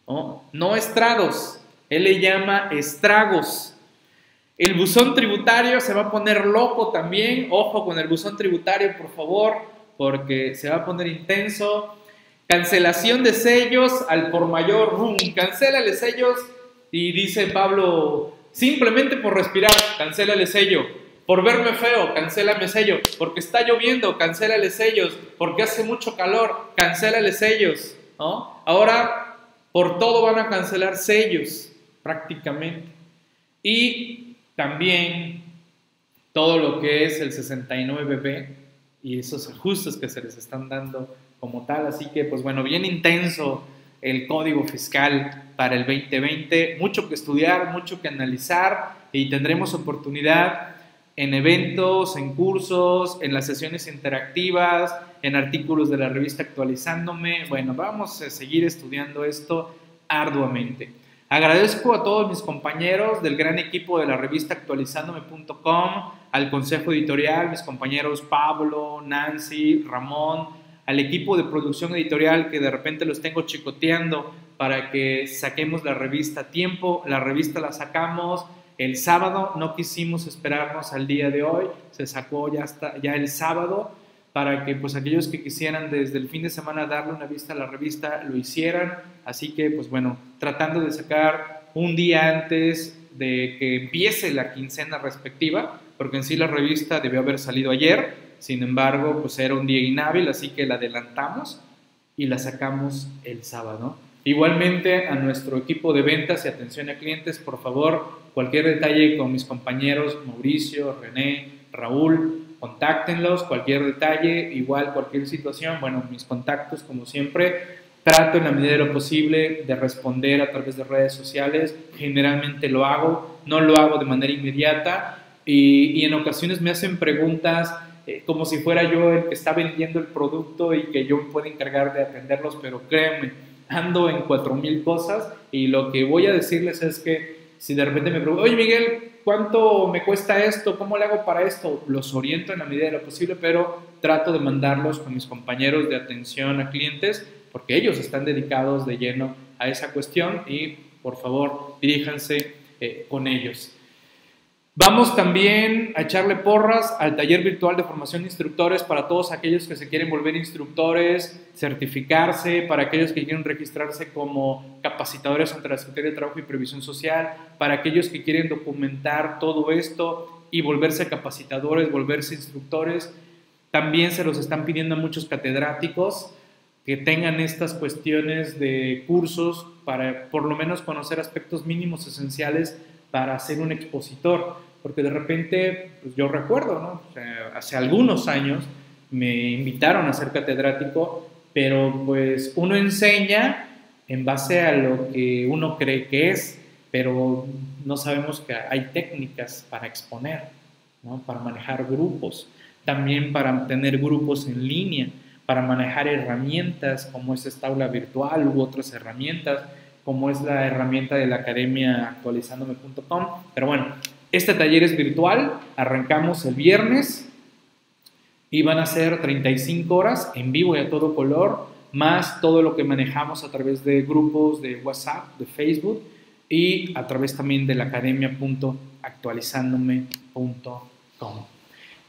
¿no? no estrados, él le llama estragos. El buzón tributario se va a poner loco también, ojo con el buzón tributario por favor, porque se va a poner intenso. Cancelación de sellos al por mayor, ¡rum! Cancélale sellos y dice Pablo, simplemente por respirar, cancélale sello. Por verme feo, cancélame sello. Porque está lloviendo, cancélale sellos. Porque hace mucho calor, cancélale sellos. Ahora, por todo van a cancelar sellos, prácticamente. Y también todo lo que es el 69B y esos ajustes que se les están dando como tal. Así que, pues bueno, bien intenso el código fiscal para el 2020. Mucho que estudiar, mucho que analizar y tendremos oportunidad en eventos, en cursos, en las sesiones interactivas, en artículos de la revista actualizándome. Bueno, vamos a seguir estudiando esto arduamente. Agradezco a todos mis compañeros del gran equipo de la revista actualizándome.com, al consejo editorial, mis compañeros Pablo, Nancy, Ramón, al equipo de producción editorial que de repente los tengo chicoteando para que saquemos la revista a tiempo. La revista la sacamos el sábado, no quisimos esperarnos al día de hoy, se sacó ya, hasta, ya el sábado para que pues aquellos que quisieran desde el fin de semana darle una vista a la revista lo hicieran. Así que pues bueno, tratando de sacar un día antes de que empiece la quincena respectiva, porque en sí la revista debió haber salido ayer, sin embargo pues era un día inhábil, así que la adelantamos y la sacamos el sábado. Igualmente a nuestro equipo de ventas y atención a clientes, por favor, cualquier detalle con mis compañeros Mauricio, René, Raúl, contáctenlos, cualquier detalle, igual cualquier situación, bueno, mis contactos como siempre, trato en la medida de lo posible de responder a través de redes sociales, generalmente lo hago, no lo hago de manera inmediata y, y en ocasiones me hacen preguntas eh, como si fuera yo el que está vendiendo el producto y que yo me puedo encargar de atenderlos, pero créanme, ando en cuatro mil cosas y lo que voy a decirles es que si de repente me preguntan, oye Miguel, ¿cuánto me cuesta esto? ¿Cómo le hago para esto? Los oriento en la medida de lo posible, pero trato de mandarlos con mis compañeros de atención a clientes porque ellos están dedicados de lleno a esa cuestión y por favor diríjanse eh, con ellos. Vamos también a echarle porras al taller virtual de formación de instructores para todos aquellos que se quieren volver instructores, certificarse, para aquellos que quieren registrarse como capacitadores ante la Secretaría de Trabajo y Previsión Social, para aquellos que quieren documentar todo esto y volverse capacitadores, volverse instructores. También se los están pidiendo a muchos catedráticos que tengan estas cuestiones de cursos para por lo menos conocer aspectos mínimos esenciales para ser un expositor, porque de repente, pues yo recuerdo, ¿no? hace algunos años me invitaron a ser catedrático, pero pues uno enseña en base a lo que uno cree que es, pero no sabemos que hay técnicas para exponer, ¿no? para manejar grupos, también para tener grupos en línea, para manejar herramientas como es esta aula virtual u otras herramientas como es la herramienta de la academia actualizándome.com. Pero bueno, este taller es virtual, arrancamos el viernes y van a ser 35 horas en vivo y a todo color, más todo lo que manejamos a través de grupos de WhatsApp, de Facebook y a través también de la academia.actualizándome.com.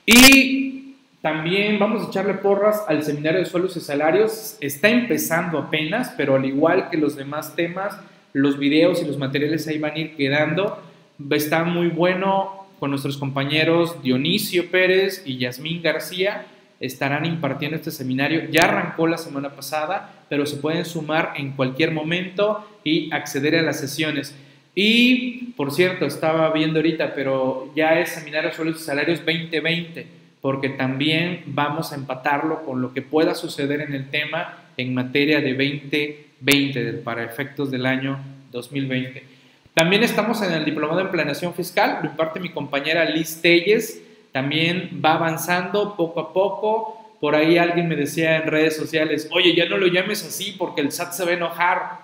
Y también vamos a echarle porras al seminario de suelos y salarios. Está empezando apenas, pero al igual que los demás temas, los videos y los materiales ahí van a ir quedando. Está muy bueno con nuestros compañeros Dionisio Pérez y Yasmín García. Estarán impartiendo este seminario. Ya arrancó la semana pasada, pero se pueden sumar en cualquier momento y acceder a las sesiones. Y, por cierto, estaba viendo ahorita, pero ya es Seminario de Suelos y Salarios 2020 porque también vamos a empatarlo con lo que pueda suceder en el tema en materia de 2020, para efectos del año 2020. También estamos en el Diplomado en Planeación Fiscal, lo imparte mi compañera Liz Telles, también va avanzando poco a poco. Por ahí alguien me decía en redes sociales, oye, ya no lo llames así porque el SAT se va a enojar.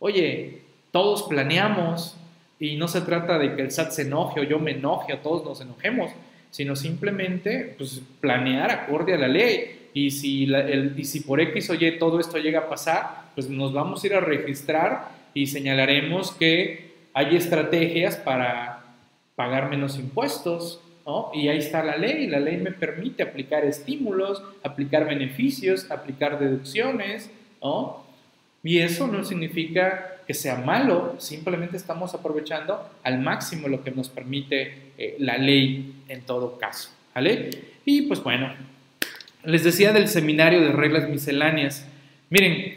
Oye, todos planeamos y no se trata de que el SAT se enoje o yo me enoje o todos nos enojemos sino simplemente pues, planear acorde a la ley. Y si, el, y si por X o Y todo esto llega a pasar, pues nos vamos a ir a registrar y señalaremos que hay estrategias para pagar menos impuestos, ¿no? Y ahí está la ley, la ley me permite aplicar estímulos, aplicar beneficios, aplicar deducciones, ¿no? Y eso no significa que sea malo, simplemente estamos aprovechando al máximo lo que nos permite eh, la ley en todo caso, ¿vale? Y pues bueno, les decía del seminario de reglas misceláneas. Miren,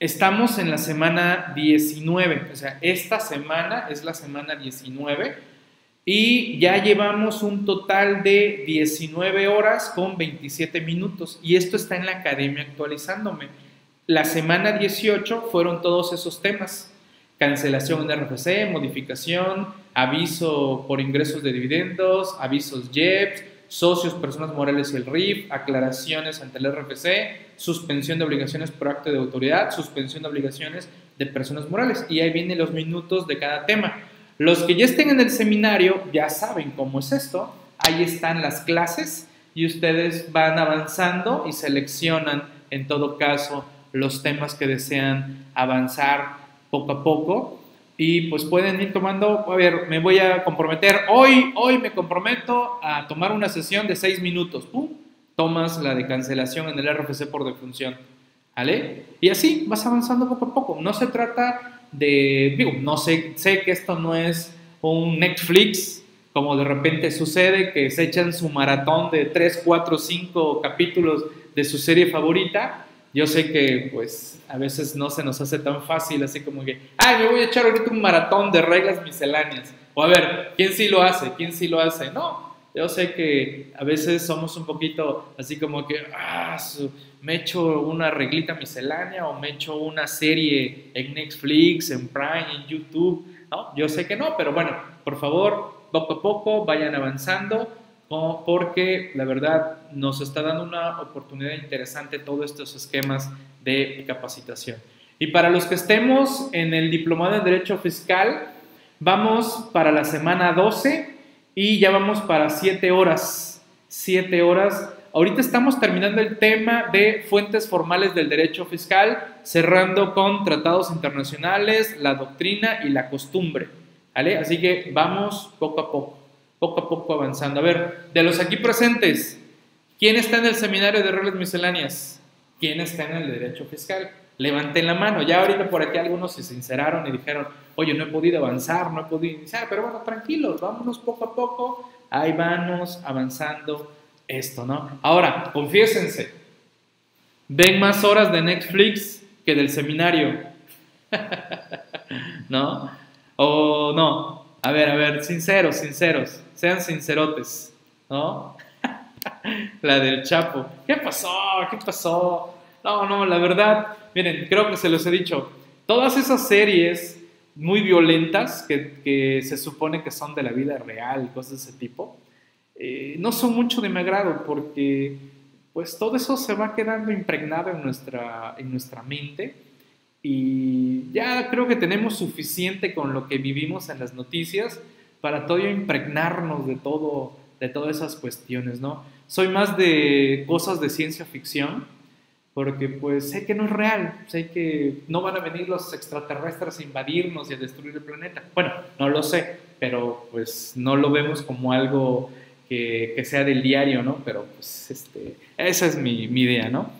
estamos en la semana 19, o sea, esta semana es la semana 19 y ya llevamos un total de 19 horas con 27 minutos y esto está en la academia actualizándome. La semana 18 fueron todos esos temas. Cancelación de RFC, modificación, aviso por ingresos de dividendos, avisos JEPS, socios, personas morales y el RIF, aclaraciones ante el RFC, suspensión de obligaciones por acto de autoridad, suspensión de obligaciones de personas morales. Y ahí vienen los minutos de cada tema. Los que ya estén en el seminario ya saben cómo es esto. Ahí están las clases y ustedes van avanzando y seleccionan en todo caso los temas que desean avanzar poco a poco y pues pueden ir tomando, a ver, me voy a comprometer, hoy, hoy me comprometo a tomar una sesión de seis minutos, ¡pum! Tomas la de cancelación en el RFC por defunción, ¿vale? Y así vas avanzando poco a poco, no se trata de, digo, no sé, sé que esto no es un Netflix, como de repente sucede, que se echan su maratón de 3, 4, 5 capítulos de su serie favorita, yo sé que pues a veces no se nos hace tan fácil así como que, ay, me voy a echar ahorita un maratón de reglas misceláneas. O a ver, ¿quién sí lo hace? ¿Quién sí lo hace? No, yo sé que a veces somos un poquito así como que, ah, me echo una reglita miscelánea o me echo una serie en Netflix, en Prime, en YouTube. No, yo sé que no, pero bueno, por favor, poco a poco vayan avanzando porque la verdad nos está dando una oportunidad interesante todos estos esquemas de capacitación. Y para los que estemos en el diplomado de Derecho Fiscal, vamos para la semana 12 y ya vamos para 7 horas. 7 horas. Ahorita estamos terminando el tema de fuentes formales del derecho fiscal, cerrando con tratados internacionales, la doctrina y la costumbre. ¿vale? Así que vamos poco a poco poco a poco avanzando. A ver, de los aquí presentes, ¿quién está en el seminario de reglas misceláneas? ¿Quién está en el derecho fiscal? Levanten la mano. Ya ahorita por aquí algunos se sinceraron y dijeron, oye, no he podido avanzar, no he podido iniciar, pero bueno, tranquilos, vámonos poco a poco, ahí vamos avanzando esto, ¿no? Ahora, confiésense, ven más horas de Netflix que del seminario, ¿no? O no, a ver, a ver, sinceros, sinceros sean sincerotes, ¿no? la del Chapo. ¿Qué pasó? ¿Qué pasó? No, no, la verdad, miren, creo que se los he dicho. Todas esas series muy violentas que, se supone que son de la vida real cosas de ese tipo, eh, no son mucho de mi agrado porque pues todo eso se va quedando impregnado en nuestra, en nuestra mente y ya creo que tenemos suficiente con lo que vivimos en las noticias para todo impregnarnos de todo, de todas esas cuestiones, ¿no? Soy más de cosas de ciencia ficción, porque pues sé que no es real, sé que no van a venir los extraterrestres a invadirnos y a destruir el planeta. Bueno, no lo sé, pero pues no lo vemos como algo que, que sea del diario, ¿no? Pero pues este, esa es mi, mi idea, ¿no?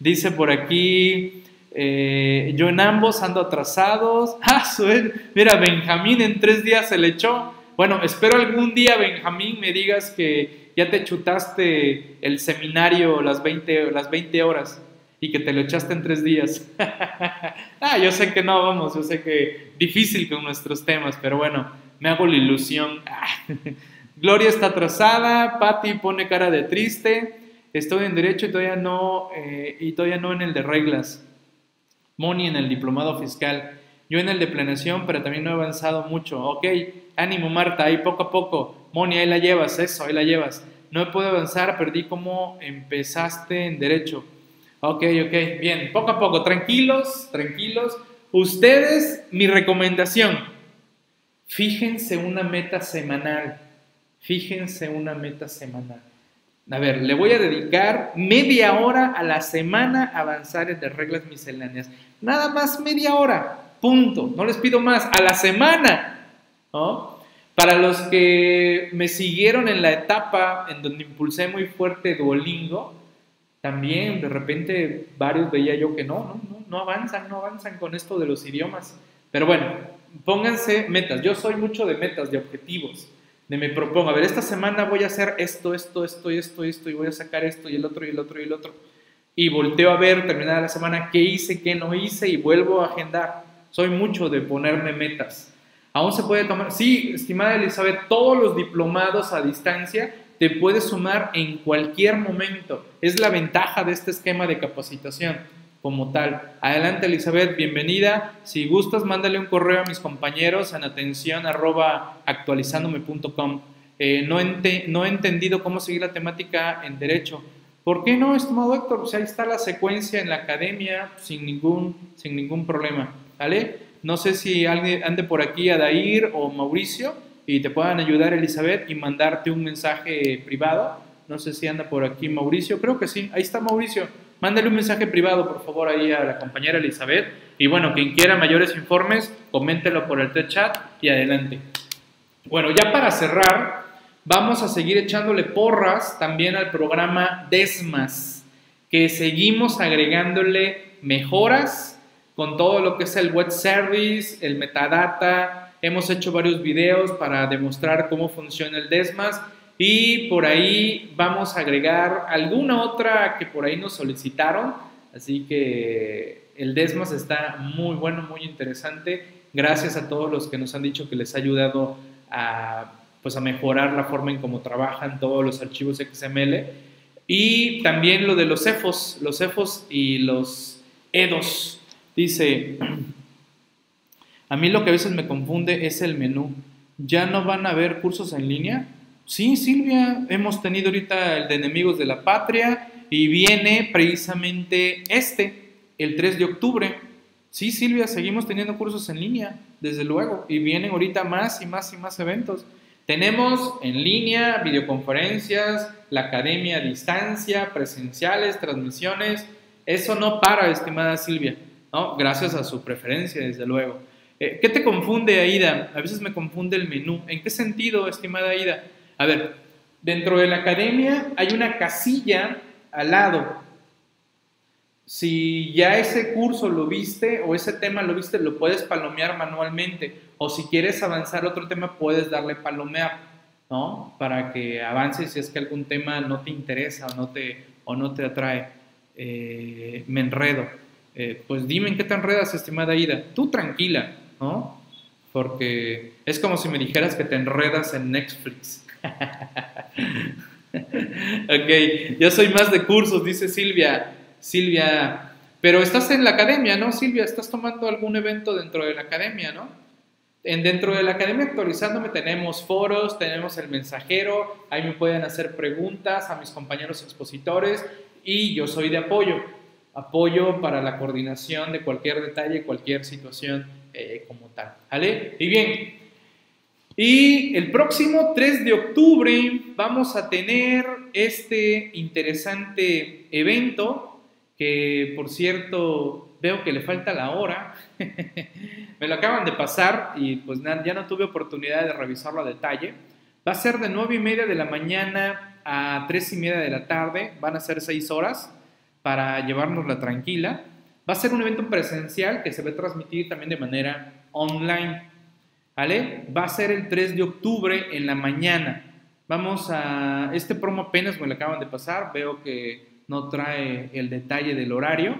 Dice por aquí, eh, yo en ambos ando atrasados. Ah, mira, Benjamín en tres días se le echó. Bueno, espero algún día, Benjamín, me digas que ya te chutaste el seminario las 20, las 20 horas y que te lo echaste en tres días. ah, yo sé que no, vamos, yo sé que difícil con nuestros temas, pero bueno, me hago la ilusión. Gloria está atrasada, Patti pone cara de triste, estoy en derecho y todavía no, eh, y todavía no en el de reglas. Moni en el diplomado fiscal. Yo en el de planeación, pero también no he avanzado mucho. Ok, ánimo Marta, ahí poco a poco. Moni, ahí la llevas, eso, ahí la llevas. No he podido avanzar, perdí cómo empezaste en derecho. Ok, ok, bien, poco a poco, tranquilos, tranquilos. Ustedes, mi recomendación, fíjense una meta semanal. Fíjense una meta semanal. A ver, le voy a dedicar media hora a la semana a avanzar en las reglas misceláneas. Nada más media hora Punto. No les pido más. A la semana. ¿no? Para los que me siguieron en la etapa en donde impulsé muy fuerte Duolingo, también de repente varios veía yo que no, no, no, no avanzan, no avanzan con esto de los idiomas. Pero bueno, pónganse metas. Yo soy mucho de metas, de objetivos. Me propongo, a ver, esta semana voy a hacer esto, esto, esto, esto, esto, y voy a sacar esto, y el otro, y el otro, y el otro. Y volteo a ver, terminada la semana, qué hice, qué no hice, y vuelvo a agendar. Soy mucho de ponerme metas. Aún se puede tomar, sí, estimada Elizabeth, todos los diplomados a distancia te puedes sumar en cualquier momento. Es la ventaja de este esquema de capacitación como tal. Adelante Elizabeth, bienvenida. Si gustas, mándale un correo a mis compañeros en atención arroba actualizándome.com. Eh, no, no he entendido cómo seguir la temática en derecho. ¿Por qué no, estimado Héctor? Pues ahí está la secuencia en la academia sin ningún, sin ningún problema. ¿Vale? No sé si alguien ande por aquí, Adair o Mauricio, y te puedan ayudar, Elizabeth, y mandarte un mensaje privado. No sé si anda por aquí Mauricio. Creo que sí. Ahí está Mauricio. Mándale un mensaje privado, por favor, ahí a la compañera Elizabeth. Y bueno, quien quiera mayores informes, coméntelo por el chat y adelante. Bueno, ya para cerrar, vamos a seguir echándole porras también al programa Desmas, que seguimos agregándole mejoras con todo lo que es el web service, el metadata. Hemos hecho varios videos para demostrar cómo funciona el Desmas y por ahí vamos a agregar alguna otra que por ahí nos solicitaron. Así que el Desmas está muy bueno, muy interesante. Gracias a todos los que nos han dicho que les ha ayudado a, pues a mejorar la forma en cómo trabajan todos los archivos XML. Y también lo de los EFOS, los EFOS y los EDOS. Dice, a mí lo que a veces me confunde es el menú. ¿Ya no van a haber cursos en línea? Sí, Silvia, hemos tenido ahorita el de Enemigos de la Patria y viene precisamente este, el 3 de octubre. Sí, Silvia, seguimos teniendo cursos en línea, desde luego, y vienen ahorita más y más y más eventos. Tenemos en línea, videoconferencias, la academia a distancia, presenciales, transmisiones. Eso no para, estimada Silvia, ¿no? Gracias a su preferencia, desde luego. Eh, ¿Qué te confunde, Aida? A veces me confunde el menú. ¿En qué sentido, estimada Aida? A ver, dentro de la academia hay una casilla al lado. Si ya ese curso lo viste o ese tema lo viste, lo puedes palomear manualmente. O si quieres avanzar otro tema, puedes darle palomear, ¿no? Para que avances si es que algún tema no te interesa o no te, o no te atrae. Eh, me enredo. Eh, pues dime en qué te enredas, estimada Ida. Tú tranquila, ¿no? Porque es como si me dijeras que te enredas en Netflix. Ok, yo soy más de cursos, dice Silvia. Silvia, pero estás en la academia, ¿no, Silvia? Estás tomando algún evento dentro de la academia, ¿no? En, dentro de la academia actualizándome tenemos foros, tenemos el mensajero, ahí me pueden hacer preguntas a mis compañeros expositores y yo soy de apoyo, apoyo para la coordinación de cualquier detalle, cualquier situación eh, como tal. ¿Vale? Y bien, y el próximo 3 de octubre vamos a tener este interesante evento que por cierto veo que le falta la hora. Me lo acaban de pasar y pues ya no tuve oportunidad de revisarlo a detalle. Va a ser de 9 y media de la mañana a 3 y media de la tarde. Van a ser 6 horas para llevárnosla tranquila. Va a ser un evento presencial que se va a transmitir también de manera online. ¿Vale? Va a ser el 3 de octubre en la mañana. Vamos a... Este promo apenas me lo acaban de pasar. Veo que no trae el detalle del horario.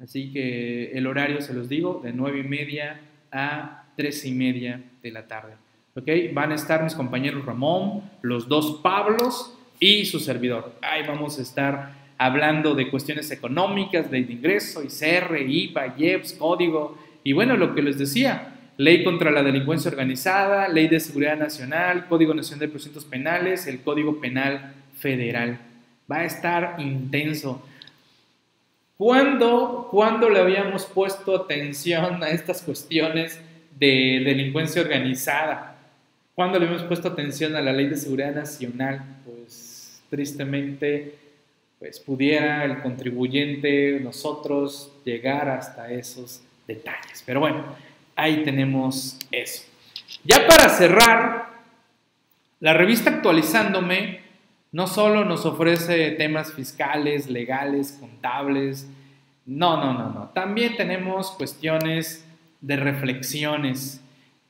Así que el horario se los digo, de 9 y media a 3 y media de la tarde. ¿Ok? Van a estar mis compañeros Ramón, los dos Pablos y su servidor. Ahí vamos a estar hablando de cuestiones económicas, de ingreso, ICR, IVA, IEPS, código. Y bueno, lo que les decía, Ley contra la delincuencia organizada, Ley de Seguridad Nacional, Código Nacional de Procedimientos Penales, el Código Penal Federal. Va a estar intenso. ¿Cuándo, ¿Cuándo le habíamos puesto atención a estas cuestiones de delincuencia organizada? ¿Cuándo le hemos puesto atención a la Ley de Seguridad Nacional? Pues tristemente, pues pudiera el contribuyente, nosotros, llegar hasta esos detalles. Pero bueno, ahí tenemos eso. Ya para cerrar, la revista Actualizándome no solo nos ofrece temas fiscales, legales, contables, no, no, no, no. También tenemos cuestiones de reflexiones.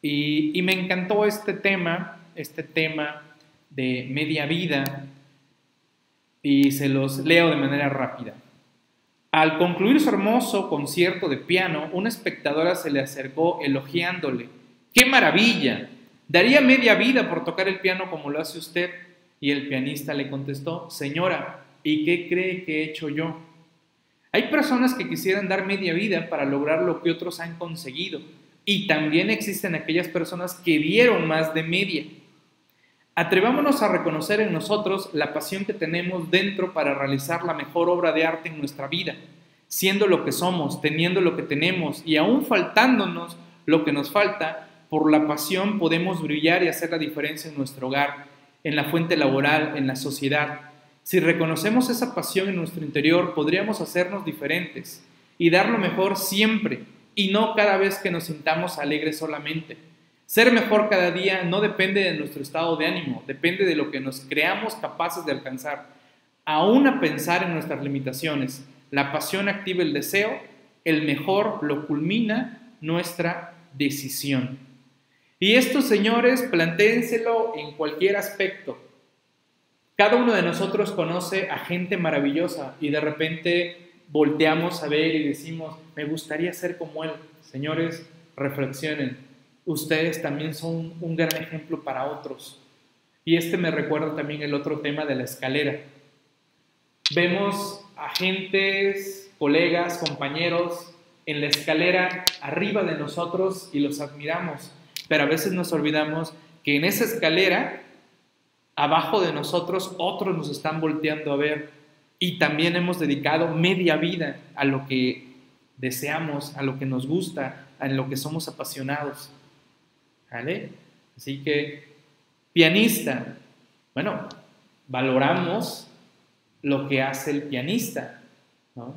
Y, y me encantó este tema, este tema de media vida, y se los leo de manera rápida. Al concluir su hermoso concierto de piano, una espectadora se le acercó elogiándole. ¡Qué maravilla! Daría media vida por tocar el piano como lo hace usted. Y el pianista le contestó, Señora, ¿y qué cree que he hecho yo? Hay personas que quisieran dar media vida para lograr lo que otros han conseguido. Y también existen aquellas personas que dieron más de media. Atrevámonos a reconocer en nosotros la pasión que tenemos dentro para realizar la mejor obra de arte en nuestra vida, siendo lo que somos, teniendo lo que tenemos y aún faltándonos lo que nos falta, por la pasión podemos brillar y hacer la diferencia en nuestro hogar, en la fuente laboral, en la sociedad. Si reconocemos esa pasión en nuestro interior, podríamos hacernos diferentes y dar lo mejor siempre y no cada vez que nos sintamos alegres solamente. Ser mejor cada día no depende de nuestro estado de ánimo, depende de lo que nos creamos capaces de alcanzar. Aún a pensar en nuestras limitaciones, la pasión activa el deseo, el mejor lo culmina nuestra decisión. Y esto, señores, plantéenselo en cualquier aspecto. Cada uno de nosotros conoce a gente maravillosa y de repente volteamos a ver y decimos, me gustaría ser como él. Señores, reflexionen ustedes también son un gran ejemplo para otros. Y este me recuerda también el otro tema de la escalera. Vemos agentes, colegas, compañeros en la escalera arriba de nosotros y los admiramos, pero a veces nos olvidamos que en esa escalera, abajo de nosotros, otros nos están volteando a ver y también hemos dedicado media vida a lo que deseamos, a lo que nos gusta, a lo que somos apasionados. Así que, pianista, bueno, valoramos lo que hace el pianista, ¿no?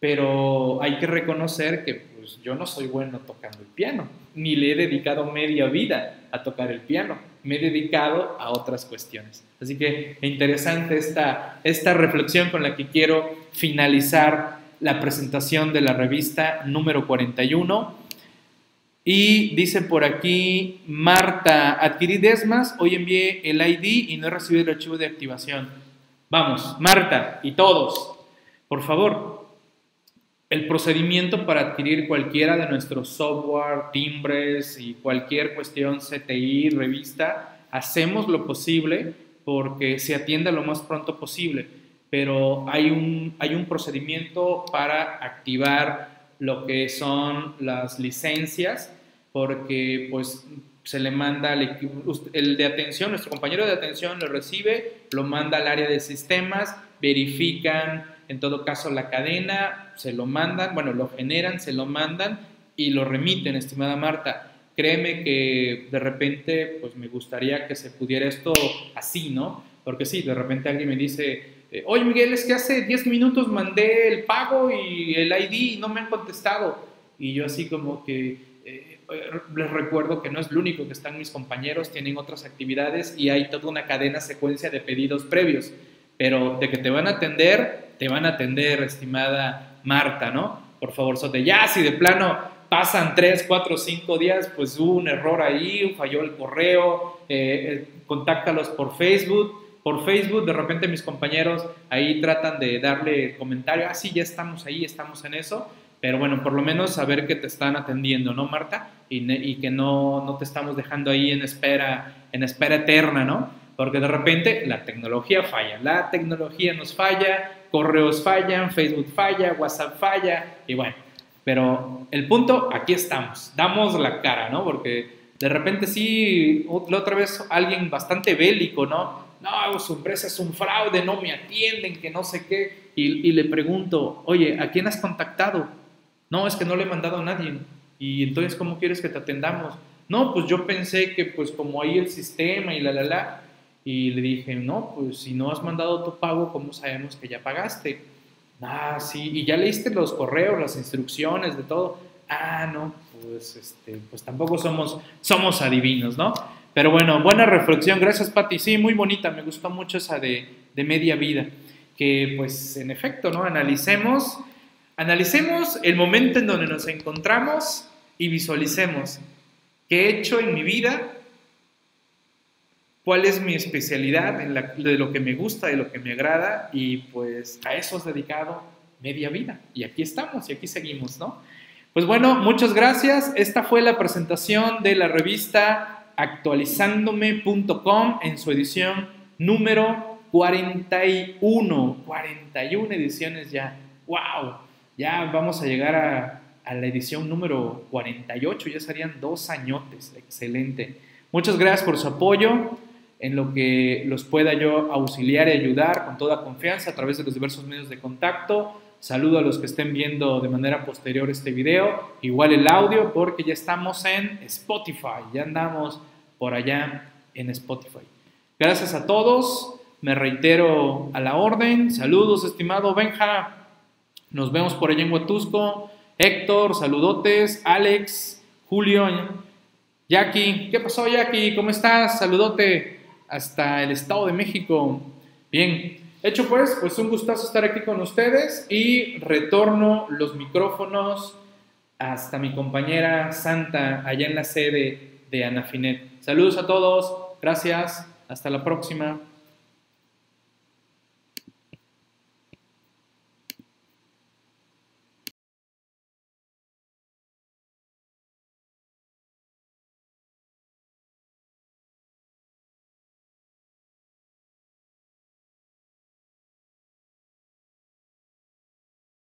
Pero hay que reconocer que pues, yo no soy bueno tocando el piano, ni le he dedicado media vida a tocar el piano, me he dedicado a otras cuestiones. Así que interesante esta, esta reflexión con la que quiero finalizar la presentación de la revista número 41 y dice por aquí, Marta, adquirí Desmas, hoy envié el ID y no he recibido el archivo de activación. Vamos, Marta y todos, por favor, el procedimiento para adquirir cualquiera de nuestros software, timbres y cualquier cuestión CTI, revista, hacemos lo posible porque se atienda lo más pronto posible, pero hay un, hay un procedimiento para activar lo que son las licencias, porque pues se le manda el de atención, nuestro compañero de atención lo recibe, lo manda al área de sistemas, verifican en todo caso la cadena, se lo mandan, bueno, lo generan, se lo mandan y lo remiten, estimada Marta. Créeme que de repente pues me gustaría que se pudiera esto así, ¿no? Porque sí, de repente alguien me dice, eh, oye Miguel, es que hace 10 minutos mandé el pago y el ID y no me han contestado. Y yo así como que eh, les recuerdo que no es lo único que están mis compañeros, tienen otras actividades y hay toda una cadena secuencia de pedidos previos. Pero de que te van a atender, te van a atender, estimada Marta, ¿no? Por favor, de Ya, si de plano pasan 3, 4, 5 días, pues hubo un error ahí, falló el correo, eh, contáctalos por Facebook por Facebook, de repente mis compañeros ahí tratan de darle comentario, ah, sí, ya estamos ahí, estamos en eso, pero bueno, por lo menos saber que te están atendiendo, ¿no, Marta? Y, que no, no, te estamos dejando ahí en espera, en espera eterna, ¿no? Porque de repente la tecnología falla, la tecnología nos falla, correos fallan, Facebook falla, WhatsApp falla, y bueno, pero el punto, aquí estamos, damos la cara, ¿no? Porque de repente sí, la otra vez alguien bastante bélico, ¿no? No, su empresa es un fraude, no me atienden, que no sé qué. Y, le pregunto, oye, ¿a quién has contactado? No, es que no le he mandado a nadie. Y entonces, ¿cómo quieres que te atendamos? No, pues yo pensé que pues como ahí el sistema y la, la, la. Y le dije, no, pues si no has mandado tu pago, ¿cómo sabemos que ya pagaste? Ah, sí, y ya leíste los correos, las instrucciones, de todo. ah, no, pues, este, pues tampoco somos, somos adivinos, ¿no? Pero bueno, buena reflexión, gracias Pati, sí, muy bonita, me gustó mucho esa de, de media vida, que pues en efecto, ¿no? Analicemos, analicemos el momento en donde nos encontramos y visualicemos qué he hecho en mi vida, cuál es mi especialidad de lo que me gusta, de lo que me agrada y pues a eso has dedicado media vida. Y aquí estamos y aquí seguimos, ¿no? Pues bueno, muchas gracias. Esta fue la presentación de la revista actualizándome.com en su edición número 41. 41 ediciones ya. ¡Wow! Ya vamos a llegar a, a la edición número 48, ya serían dos añotes. Excelente. Muchas gracias por su apoyo en lo que los pueda yo auxiliar y ayudar con toda confianza a través de los diversos medios de contacto. Saludo a los que estén viendo de manera posterior este video, igual el audio, porque ya estamos en Spotify, ya andamos por allá en Spotify. Gracias a todos, me reitero a la orden. Saludos, estimado Benja. Nos vemos por allá en Huatusco. Héctor, saludotes. Alex, Julio, Jackie. ¿Qué pasó, Jackie? ¿Cómo estás? Saludote hasta el Estado de México. Bien, hecho pues, pues un gustazo estar aquí con ustedes y retorno los micrófonos hasta mi compañera Santa allá en la sede de Anafinet. Saludos a todos, gracias, hasta la próxima.